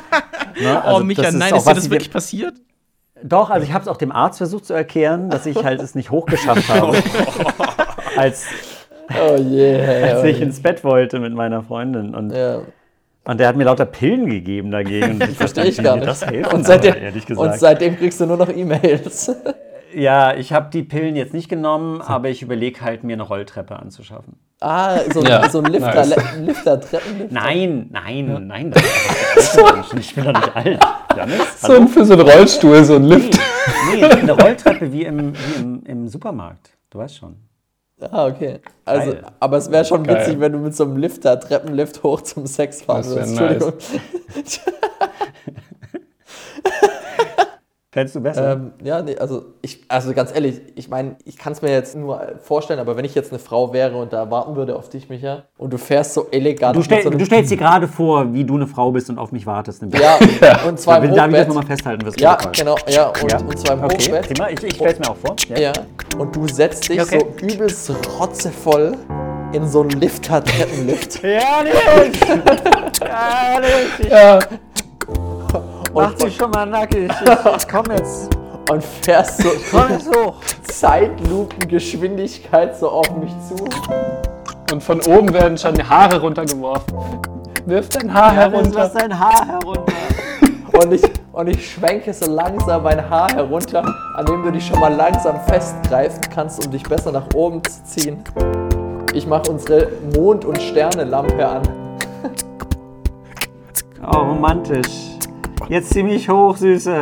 Ne? oh, Also Micha, das nein, auch, ist dir das ich wirklich passiert? Doch, also ich habe es auch dem Arzt versucht zu erklären, dass ich halt es nicht hochgeschafft *laughs* habe. als, Oh yeah. als ich ins Bett wollte mit meiner Freundin. Und, ja. und der hat mir lauter Pillen gegeben dagegen. Und ich *laughs* Verstehe ich gar nicht. Das helfen, und, seitdem, aber, ehrlich und seitdem kriegst du nur noch E-Mails. ja, ich habe die Pillen jetzt nicht genommen, aber ich überlege halt, mir eine Rolltreppe anzuschaffen. Ah, so, Ja, so ein Lifter, nice. Lifter, Treppenlifter. Nein, nein, nein, das ist. *laughs* Ich bin doch nicht alt. Janis, So ein, für so einen Rollstuhl, so ein Lift. Nee, eine Rolltreppe wie im, wie im, im Supermarkt. Du weißt schon. Ah, okay. Also, Geil. aber es wäre schon Geil. witzig, wenn du mit so einem Lifter, Treppenlift hoch zum Sex fahren würdest. Entschuldigung. *laughs* Fändest du besser? Ähm, ja, nee, also ich, also ganz ehrlich, ich meine, ich kann es mir jetzt nur vorstellen, aber wenn ich jetzt eine Frau wäre und da warten würde auf dich, Micha, und du fährst so elegant du, stell, so du stellst dir gerade vor, wie du eine Frau bist und auf mich wartest. Im Bett. ja, *laughs* und zwar im Darf ich das Hochbett. nochmal festhalten? Wirst Ja, genau, ja, und, Ja. und zwar im Okay, Hochbett. prima. Ich, ich stell's mir auch vor. Ja. Ja, und du setzt dich Okay. so übelst rotzevoll in so einen Lifter-Treppenlift. *laughs* Ja, nicht! Ja, nicht! Ja, Mach dich schon mal nackig. Ich, ich komm jetzt. und fährst so Komm jetzt hoch. Zeitlupengeschwindigkeit so auf mich zu. und von oben werden schon die Haare runtergeworfen. Wirf dein Haar lass herunter. dein Haar herunter. *laughs* Und ich, und ich schwenke so langsam mein Haar herunter, an dem du dich schon mal langsam festgreifen kannst, um dich besser nach oben zu ziehen. Ich mache unsere Mond- und Sternenlampe an. Oh, romantisch. Jetzt zieh mich hoch, Süße.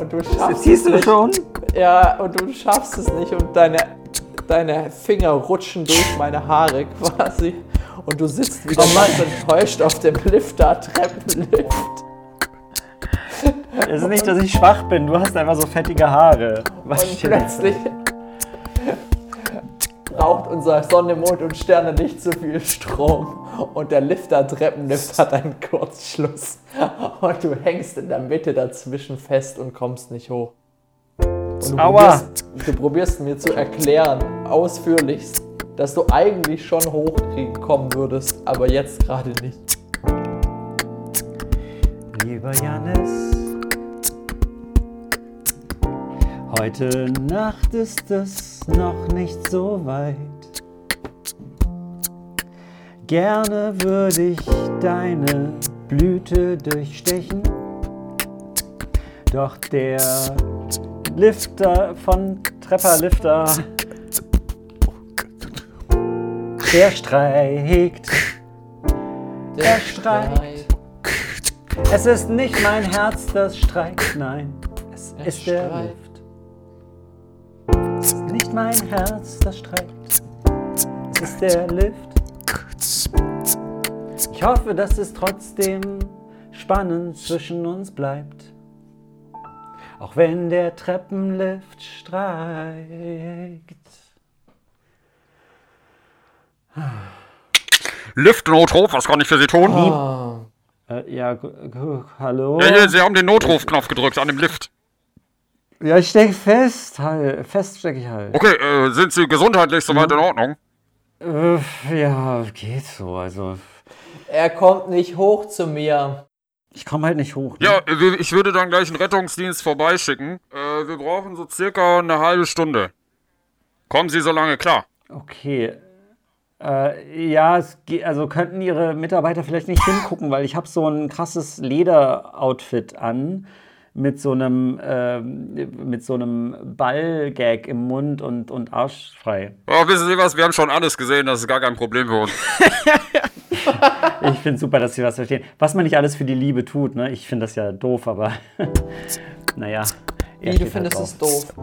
Und du schaffst Siehst es du nicht. schon? Ja, und du schaffst es nicht und deine, deine Finger rutschen durch meine Haare quasi. Und du sitzt wieder ganz enttäuscht auf dem Lifter-Treppenlift. Es ist nicht, dass ich schwach bin. Du hast einfach so fettige Haare. Was Und plötzlich braucht unser Sonne, Mond und Sterne nicht so viel Strom. Und der Lifter-Treppenlift hat einen Kurzschluss. Und du hängst in der Mitte dazwischen fest und kommst nicht hoch. Und du, Aua. probierst, du probierst mir zu erklären, ausführlichst, dass du eigentlich schon hochkommen würdest, aber jetzt gerade nicht. Lieber Janis, heute Nacht ist es noch nicht so weit. Gerne würde ich deine Blüte durchstechen, doch der Lifter von Trepperlifter, der streikt. Der streikt. Es ist nicht mein Herz, das streikt, nein, es ist der streikt. Lift. Mein Herz, das streikt, es ist der Lift. Ich hoffe, dass es trotzdem spannend zwischen uns bleibt. Auch wenn der Treppenlift streikt. Lift-Notruf, was kann ich für Sie tun? Ah, Äh, ja, hallo? Ja, hier, Sie haben den Notrufknopf gedrückt an dem Lift. Ja, ich steck fest, halt. Fest stecke ich halt. Okay, äh, sind Sie gesundheitlich soweit in Ordnung? Äh, ja, geht so. Also, er kommt nicht hoch zu mir. ich komme halt nicht hoch. Ne? Ja, äh, ich würde dann gleich einen Rettungsdienst vorbeischicken. Äh, wir brauchen so circa eine halbe Stunde. Kommen Sie so lange klar. Okay. Äh, ja, es geht, also könnten Ihre Mitarbeiter vielleicht nicht hingucken, weil ich habe so ein krasses Lederoutfit an mit so einem ähm, mit so einem Ballgag im Mund und und arschfrei. Ja, wissen Sie was, wir haben schon alles gesehen, das ist gar kein Problem für uns. *laughs* Ich finde super, dass Sie was verstehen. Was man nicht alles für die Liebe tut, ne? Ich finde das ja doof, aber *laughs* naja. Wie, du halt findest drauf. es doof?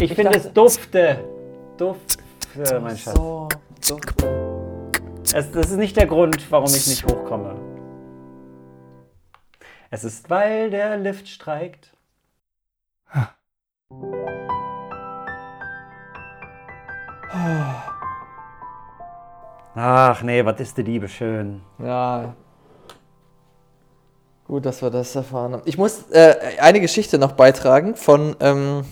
Ich finde dachte- es dufte. Dufte, mein Schatz. So, so. Es, das ist nicht der Grund, warum ich nicht hochkomme. Es ist, weil der Lift streikt. Ach nee, was ist die Liebe schön. Ja. Gut, dass wir das erfahren haben. Ich muss äh, eine Geschichte noch beitragen von, ähm,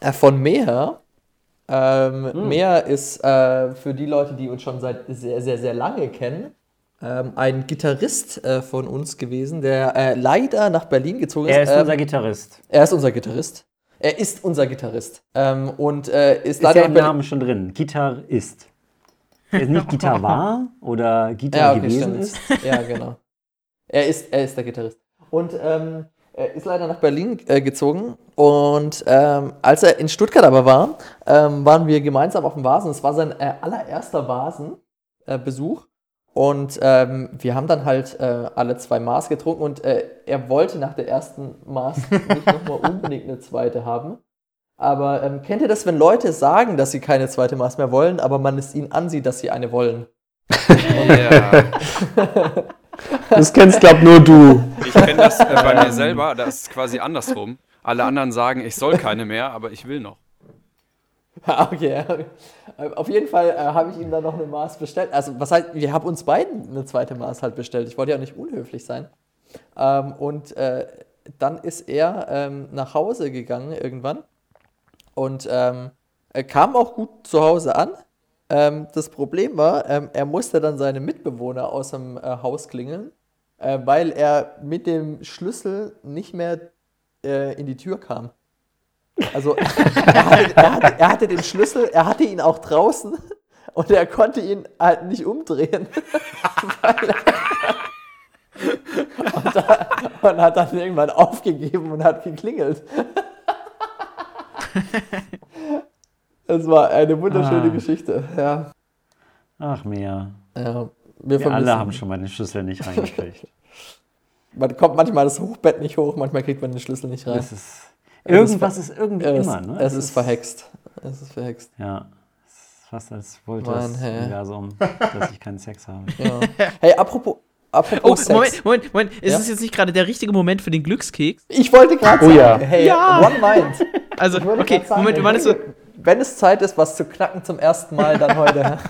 äh, von Meher. Ähm, Meher ist äh, für die Leute, die uns schon seit sehr, sehr, sehr lange kennen, ähm, ein Gitarrist äh, von uns gewesen, der äh, leider nach Berlin gezogen ist. Er ist Ähm, unser Gitarrist. er ist unser Gitarrist. Er ist unser Gitarrist. Ähm, und äh, ist, Ist leider ja nach im. Namen schon drin. Gitarrist. Er ist nicht *laughs* Gitar war oder Gitar Ja, okay, gewesen stimmt. ist. *laughs* Ja, genau. Er ist, er ist der Gitarrist. Und ähm, er ist leider nach Berlin äh, gezogen. Und ähm, als er in Stuttgart aber war, ähm, waren wir gemeinsam auf dem Vasen. Es war sein äh, allererster Vasenbesuch. Und ähm, wir haben dann halt äh, alle zwei Maß getrunken. Und äh, er wollte nach der ersten Maß nicht nochmal *laughs* unbedingt eine zweite haben. Aber ähm, kennt ihr das, wenn Leute sagen, dass sie keine zweite Maß mehr wollen, aber man es ihnen ansieht, dass sie eine wollen? Ja. Das kennst, glaub nur du. Ich kenne das äh, bei mir selber, das ist quasi andersrum. Alle anderen sagen, ich soll keine mehr, aber ich will noch. *laughs* Okay, ja. auf jeden Fall äh, habe ich ihm dann noch eine Maß bestellt. Also, was heißt, wir haben uns beiden eine zweite Maß halt bestellt. Ich wollte ja nicht unhöflich sein. Ähm, und äh, dann ist er ähm, nach Hause gegangen irgendwann und ähm, kam auch gut zu Hause an. Ähm, das Problem war, ähm, er musste dann seine Mitbewohner aus dem äh, Haus klingeln, äh, weil er mit dem Schlüssel nicht mehr äh, in die Tür kam. Also er hatte, er, hatte, er hatte den Schlüssel, er hatte ihn auch draußen und er konnte ihn halt nicht umdrehen. Und, da, und hat dann irgendwann aufgegeben und hat geklingelt. Es war eine wunderschöne Ah. Geschichte. Ja. Ach mehr. ja wir Wir alle haben schon mal den Schlüssel nicht reingekriegt. *laughs* Man kommt manchmal das Hochbett nicht hoch, manchmal kriegt man den Schlüssel nicht rein. Das ist, irgendwas ist irgendwie es, immer, ne? es ist verhext. Es ist verhext. Ja. Es ist fast als wollte das. Universum, dass ich keinen Sex habe. *laughs* Ja. Hey, apropos, apropos Oh, Sex. Moment, Moment, Moment. Ist Ja? es jetzt nicht gerade der richtige Moment für den Glückskeks? Ich wollte gerade Oh sagen, ja. hey, Ja. one mind. *laughs* Also, okay, sagen, Moment, wann ist so. Wenn es Zeit ist, was zu knacken zum ersten Mal, dann heute. *laughs*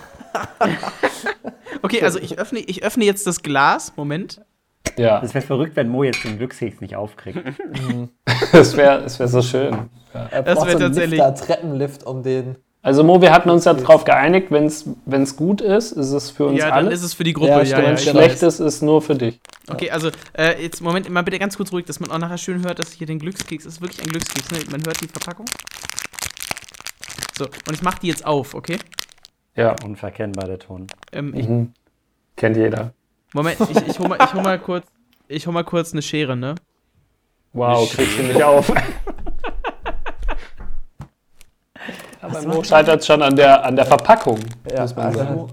Okay, also ich öffne, ich öffne jetzt das Glas. Moment. Ja, Es wäre verrückt, wenn Mo jetzt den Glückskeks nicht aufkriegt. *laughs* das wäre das wär so schön. Er Das braucht so einen tatsächlich- Lifter, Treppenlift, um den. Also Mo, wir hatten uns ja darauf geeinigt, wenn es gut ist, ist es für uns Ja, alle. dann ist es für die Gruppe. Ja, Ja, ja, wenn es genau. schlecht ist, ist nur für dich. Okay, also äh, jetzt Moment, mal bitte ganz kurz ruhig, dass man auch nachher schön hört, dass hier den Glückskeks ist wirklich ein Glückskeks. Ne? Man hört die Verpackung. So, und ich mache die jetzt auf, okay? Ja, Unverkennbar der Ton. Ähm, ich, mhm. kennt jeder. Moment, ich, ich hol mal, ich hol mal kurz, ich hol mal kurz eine Schere, ne? Wow, kriegst du nicht auf. Aber Mo scheitert schon an der, an der Verpackung, Ja, muss man also- sagen.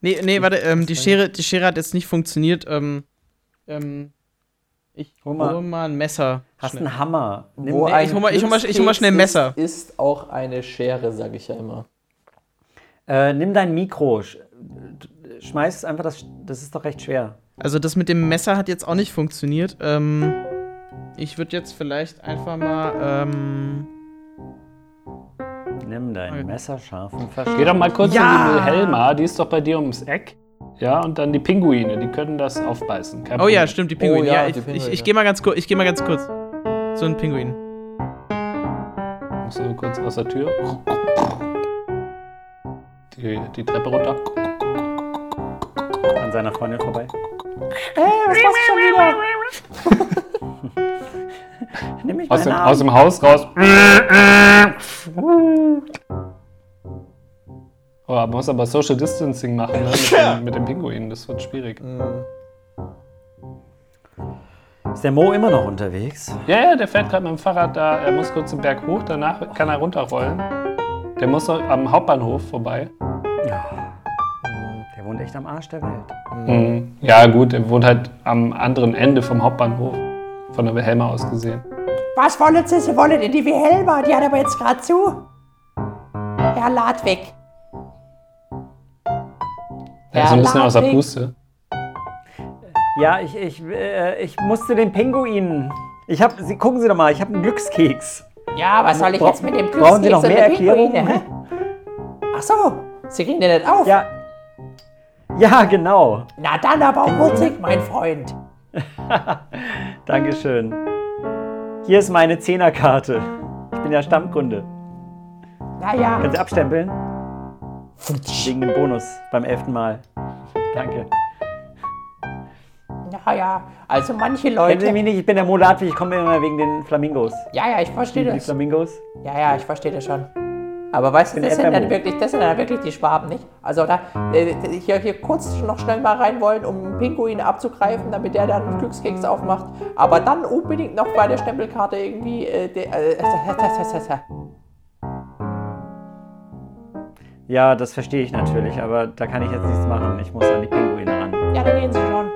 Nee, nee, warte, ähm, die Schere, die Schere hat jetzt nicht funktioniert. Ähm, ähm, ich Hol hol mal- mal, ein Messer. Hast Schnell. einen Hammer. Nimm Wo Nee, ein ich hol mal- ich hol mal- ich hol mal schnell ein Messer. Ist, ist auch eine Schere, sage ich ja immer. Äh, nimm dein Mikro. Sch schmeiß es einfach, das, das ist doch recht schwer. Also das mit dem Messer hat jetzt auch nicht funktioniert. Ähm, ich würde jetzt vielleicht einfach mal, ähm, Nimm deinen Okay. messerscharfen Geh Verstand. doch mal kurz Ja! in die Wilhelma, die ist doch bei dir ums Eck. Ja, und dann die Pinguine, die können das aufbeißen. Kein oh ja, stimmt, die Pinguine. ja, ja, die ich, Pinguine. ich, ich gehe mal ganz kurz, ich gehe mal ganz kurz. So ein Pinguin. Musst du kurz aus der Tür. Die, die Treppe runter. An seiner Freundin vorbei. Nimm mich Aus dem, Arm. aus dem Haus raus. *laughs* Oh, man muss aber Social Distancing machen ne? mit, den, mit den Pinguinen. Das wird schwierig. Ist der Mo immer noch unterwegs? Ja, ja, der fährt gerade mit dem Fahrrad da. Er muss kurz den Berg hoch, danach kann er runterrollen. Der muss am Hauptbahnhof vorbei. Wohnt echt am Arsch der Welt. Mhm. Ja, gut, er wohnt halt am anderen Ende vom Hauptbahnhof. Von der Wilhelma aus gesehen. Was wollen Sie? Sie wollen in die Wilhelma, die hat aber jetzt gerade zu. Ja, lad weg. Er ist so ein bisschen Ladweg. außer Puste. Ja, ich, ich, äh, ich musste den Pinguin. Ich hab, Sie, gucken Sie doch mal, ich habe einen Glückskeks. Ja, was soll ich jetzt mit dem Brauchen Sie noch Glückskeks mehr der Erklärungen? Ach so, Sie kriegen den nicht auf? Ja. Ja, genau. Na dann aber mutig, mein Freund. *laughs* Dankeschön. Hier ist meine Zehnerkarte. Ich bin ja Stammkunde. Naja, Können Sie abstempeln? Wegen dem Bonus beim elften Mal. Danke. naja, also manche Kennen Sie Leute. mich nicht? Ich bin der Molatwig. Ich komme immer wegen den Flamingos. Ja, ja, ich verstehe Die das. Flamingos? Ja, ja, ich verstehe das schon. Aber weißt du, das sind, dann wirklich, das sind dann wirklich die Schwaben, nicht? Also da äh, hier, hier kurz noch schnell mal rein wollen, um einen Pinguin abzugreifen, damit der dann einen Glückskeks aufmacht. Aber dann unbedingt noch bei der Stempelkarte irgendwie. Äh, de, äh, Ja, das verstehe ich natürlich, aber da kann ich jetzt nichts machen. Ich muss an die Pinguine ran. ja, dann gehen sie schon.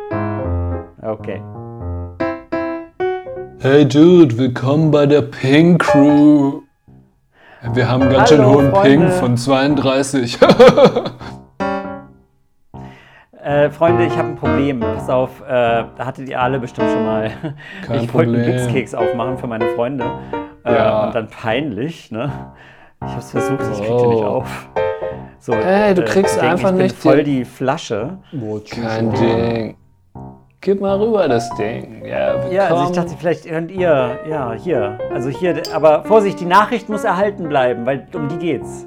Okay. Hey Dude, willkommen bei der Pink Crew. Wir haben ganz schön Hallo, hohen Freunde. Ping von 32. *laughs* Äh, Freunde, ich habe ein Problem. Pass auf, äh, hattet ihr alle bestimmt schon mal. Kein ich wollte einen. Glückskeks aufmachen für meine Freunde. Äh, Ja. Und dann peinlich, ne? Ich habe es versucht, ich krieg den nicht Oh. auf. So, Ey, du äh, kriegst einfach ich bin nicht voll die- die Flasche. Kein Ding. Gib mal rüber das Ding. Ja, willkommen. Ja, also ich dachte, vielleicht könnt ihr, ja, hier. Also hier, aber Vorsicht, die Nachricht muss erhalten bleiben, weil um die geht's.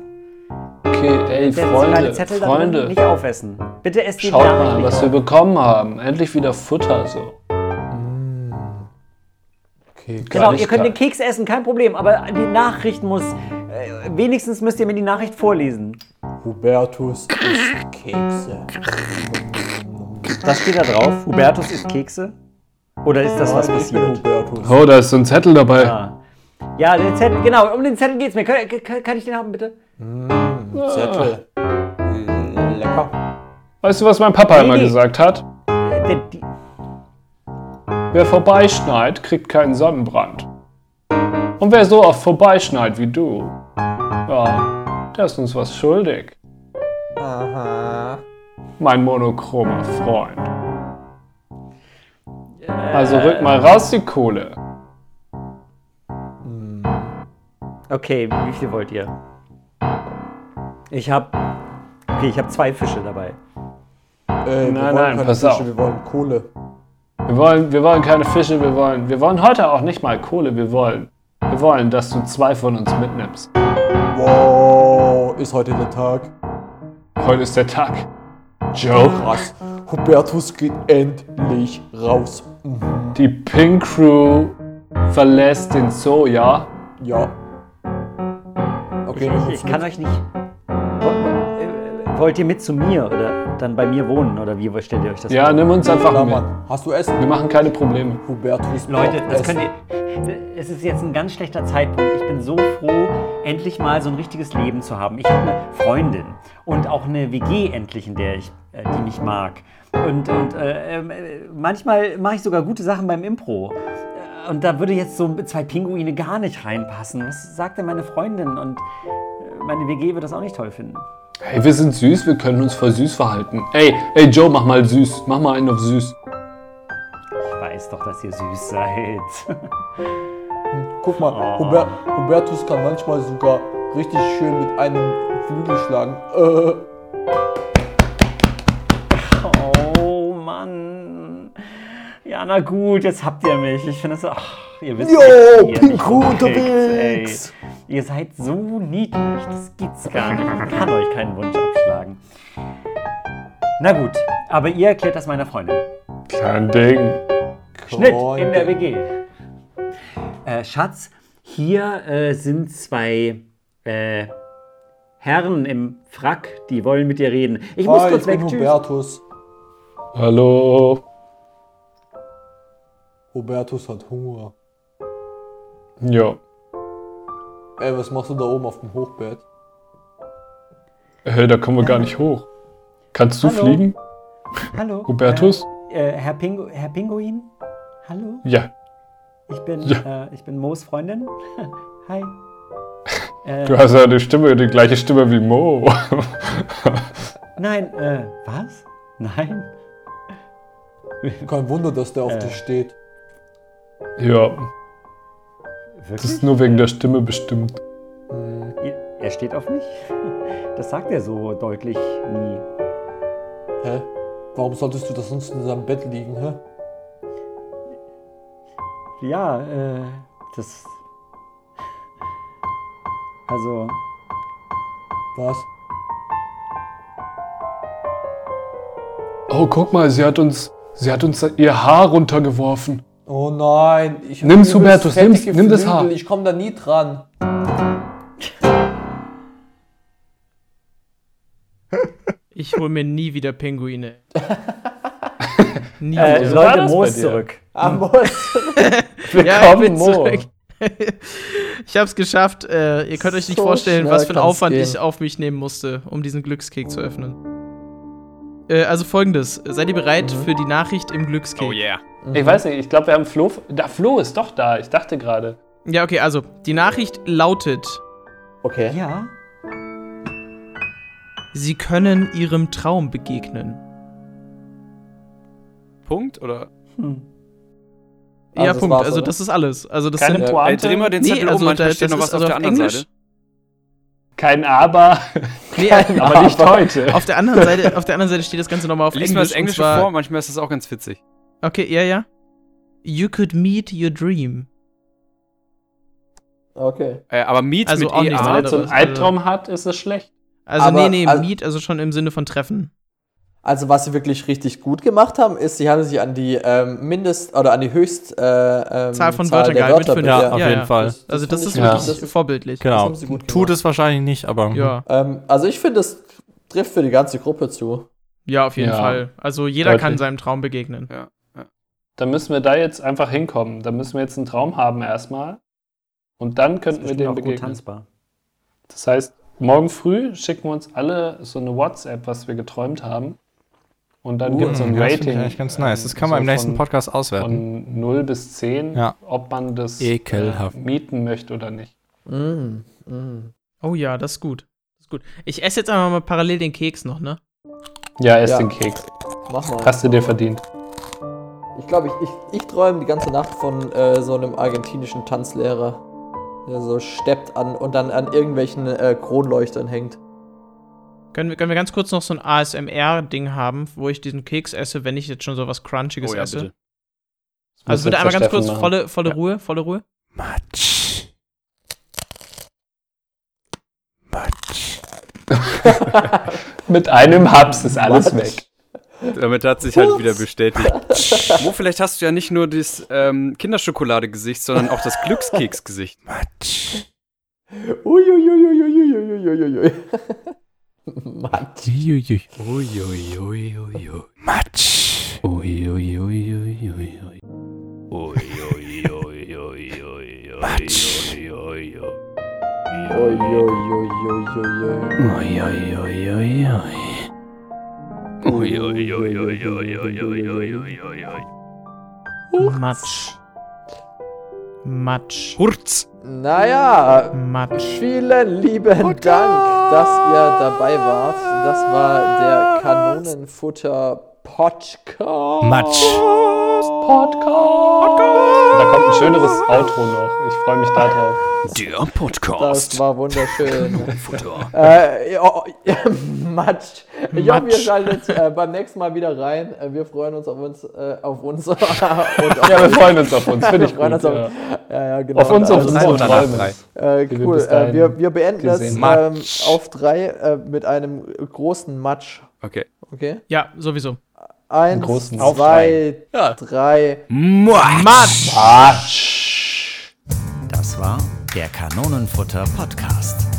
okay, ey, Freunde, Zettel Freunde. nicht aufessen. Bitte esst die Schaut Nachricht mal, was auf. wir bekommen haben. Endlich wieder Futter so. Okay, Genau, ihr könnt den Keks essen, kein Problem, aber die Nachricht muss, äh, wenigstens müsst ihr mir die Nachricht vorlesen. Hubertus isst Kekse. Was steht da drauf? Hubertus isst Kekse? Oder ist das was passiert? Hubertus. Oh, da ist so ein Zettel dabei. Ah. Ja, der Zettel, genau, um den Zettel geht's mir. Kann, kann, kann ich den haben, bitte? Zettel. Lecker. Weißt du, was mein Papa Nee, immer nee. gesagt hat? Äh, Der, die, Wer vorbeischneit, kriegt keinen Sonnenbrand. Und wer so oft vorbeischneit wie du, ja, der ist uns was schuldig. Aha. Mein monochromer Freund. Also rück mal raus die Kohle. okay, wie viel wollt ihr? Ich hab, okay, ich habe zwei Fische dabei. Äh, wir Nein, wollen nein, keine pass Fische, auf. wir wollen Kohle. Wir wollen, wir wollen keine Fische, wir wollen, wir wollen heute auch nicht mal Kohle, wir wollen, wir wollen, dass du zwei von uns mitnimmst. Wow, ist heute der Tag. Heute ist der Tag. Joe, Krass. Hubertus geht endlich raus. Mhm. die Pink Crew verlässt den Zoo, ja? Ja. Okay, Ich, ich kann euch nicht. Wo- Wollt ihr mit zu mir oder dann bei mir wohnen oder wie stellt ihr euch das Ja, vor? nimm uns einfach mit. Mann. Hast du Essen? Wir machen keine Probleme. Hubertus. Leute, das könnt ihr. Es ist jetzt ein ganz schlechter Zeitpunkt. Ich bin so froh, endlich mal so ein richtiges Leben zu haben. Ich habe eine Freundin und auch eine WG endlich, in der ich, äh, die mich mag. Und, und äh, ähm, äh, manchmal mache ich sogar gute Sachen beim Impro. Äh, Und da würde jetzt so zwei Pinguine gar nicht reinpassen. Was sagt denn meine Freundin? Und äh, meine WG wird das auch nicht toll finden. Hey, wir sind süß, wir können uns voll süß verhalten. Ey, ey Joe, mach mal süß. Mach mal einen auf süß. Ich weiß doch, dass ihr süß seid. *laughs* Guck mal, Oh. Huber Hubertus kann manchmal sogar richtig schön mit einem Flügel schlagen. Äh, Oh Mann. Ja, na gut, jetzt habt ihr mich. Ich finde es so. Ach, ihr wisst Pingu rumkriegt, unterwegs. ey. Ihr seid so niedlich. Das gibt's gar nicht. Ich kann euch keinen Wunsch abschlagen. Na gut, aber ihr erklärt das meiner Freundin. Kein Ding. Schnitt in der WG. Äh, Schatz, hier äh, sind zwei äh, Herren im Frack, die wollen mit dir reden. Ich muss Hi, kurz ich bin weg. Tschüss. Hubertus. Hallo. Hubertus hat Hunger. Ja. Ey, was machst du da oben auf dem Hochbett? Hey, da kommen wir gar nicht hoch. Kannst du Hallo? fliegen, Hallo. Hubertus? Äh, äh, Herr, Pingu Herr Pinguin? Hallo? Ja. Ich bin, Ja. äh, ich bin Moos Freundin. *laughs* Hi. *laughs* Äh, Du hast ja die Stimme, die gleiche Stimme wie Mo. nein, äh, was? Nein? Kein Wunder, dass der auf Äh. dich steht. ja, das Wirklich? ist nur wegen der Stimme bestimmt. Ihr- Er steht auf mich? *laughs* Das sagt er so deutlich nie. Hä? Warum solltest du das sonst in seinem Bett liegen, hä? Ja, äh, das. Also, Was? Oh, guck mal, sie hat uns, sie hat uns ihr Haar runtergeworfen. Oh nein. Ich Nimm's, Hubertus, nimm's, nimm das Haar. Ich komme da nie dran. Ich hole mir nie wieder Pinguine. *laughs* nie äh, wieder. war Leute, Moos dir? zurück. Ah, muss. *laughs* Ja, ich bin Mo. zurück. *laughs* ich hab's geschafft. Äh, ihr könnt euch nicht So vorstellen, was für einen Aufwand gehen. ich auf mich nehmen musste, um diesen Glückskeks zu öffnen. Äh, also folgendes. Seid ihr bereit Mhm. für die Nachricht im Glückskeks? Oh yeah. Ich weiß nicht, ich glaube, wir haben Flo. Da, Flo ist doch da. Ich dachte gerade. Ja, okay, also die Nachricht lautet: Okay. Ja. Sie können ihrem Traum begegnen. Punkt oder? ja, Also das Punkt. also oder? das ist alles. Also das Keine sind Pointe, Ey, dreh mal den Nee, Zettel also um, manchmal da- steht noch was ist auf also der anderen Englisch. Seite. Kein Aber. *laughs* nee, aber nicht heute. *laughs* auf der anderen Seite, auf der anderen Seite steht das Ganze nochmal auf Lies mal Englisch. das Englische und zwar, vor, manchmal ist das auch ganz witzig. Okay, ja, ja. You could meet your dream. Okay. Äh, aber Meet Also mit auch EA. nichts Wenn man jetzt so einen also- Albtraum hat, ist es schlecht. Also Aber- nee, nee, also- meet, also schon im Sinne von treffen. Also was sie wirklich richtig gut gemacht haben, ist, sie haben sich an die ähm, Mindest- oder an die Höchst äh, ähm, Zahl von Zahl Wörtern gehalten Wörter. Ja, ja. auf ja, jeden ja. Fall. Also das ist ich- Ja. wirklich das- vorbildlich. Das Genau. Tut es wahrscheinlich nicht, aber Ja, Ähm, also ich finde, es trifft für die ganze Gruppe zu. ja, auf jeden Ja. Fall. Also jeder Deutlich. kann seinem Traum begegnen. Dann müssen wir da jetzt einfach hinkommen. Dann müssen wir jetzt einen Traum haben erstmal. Und dann Das könnten ist wir dem auch gut begegnen. tanzbar. Das heißt, morgen früh schicken wir uns alle so eine WhatsApp, was wir geträumt haben. Und dann Uh, gibt es so ein ja, das finde Rating. ich eigentlich ganz nice. Das kann man so im nächsten von- Podcast auswerten. Von 0 bis 10, Ja. ob man das Ekelhaft. äh, mieten möchte oder nicht. Mm, mm. Oh ja, das ist gut. Das ist gut. Ich esse jetzt einfach mal parallel den Keks noch, ne? Ja, ess Ja. den Keks. Mach mal. Hast du dir verdient. Ich glaube, ich, ich, ich träume die ganze Nacht von äh, so einem argentinischen Tanzlehrer, der so steppt an und dann an irgendwelchen äh, Kronleuchtern hängt. Können wir, können wir ganz kurz noch so ein ASMR-Ding haben, wo ich diesen Keks esse, wenn ich jetzt schon so was Crunchiges Oh ja, esse? bitte. Also bitte einmal ganz kurz, machen. volle, volle Ruhe, volle Ruhe. Matsch. Matsch. *laughs* Mit einem Haps ist alles weg. Damit hat sich halt wieder bestätigt. Wo vielleicht hast du ja nicht nur das ähm, Kinderschokolade-Gesicht, sondern auch das Glückskeks-Gesicht. Matsch. Uiuiuiuiuiuiuiui. *laughs* Mann. Uiuiui. Uiuiuiui. Matsch. Uiuiuiui. Matsch. Matsch. Matsch. Hurz. Naja, Matsch. vielen lieben Dank, dass ihr dabei wart. Das war der Kanonenfutter Podcast. Matsch. Da kommt ein schöneres Outro noch. Ich freue mich darauf. Der Das Podcast. war wunderschön. *laughs* Futter. äh, ja, oh, ja, *laughs* Matsch. Ich hoffe, ihr schaltet äh, beim nächsten Mal wieder rein. Äh, wir freuen uns auf uns. Äh, auf uns. *laughs* und auf Ja, wir freuen uns auf uns. Finde Wir ich freuen gut. uns auf, Ja. ja, genau. Auf uns, auf Also, nach Träume. drei? Äh, cool. Äh, wir, wir beenden das gesehen ähm, auf drei äh, mit einem großen Matsch. Okay. Okay? Ja, sowieso. Eins, großen zwei, drei. Matsch. Matsch. Das war der Kanonenfutter Podcast.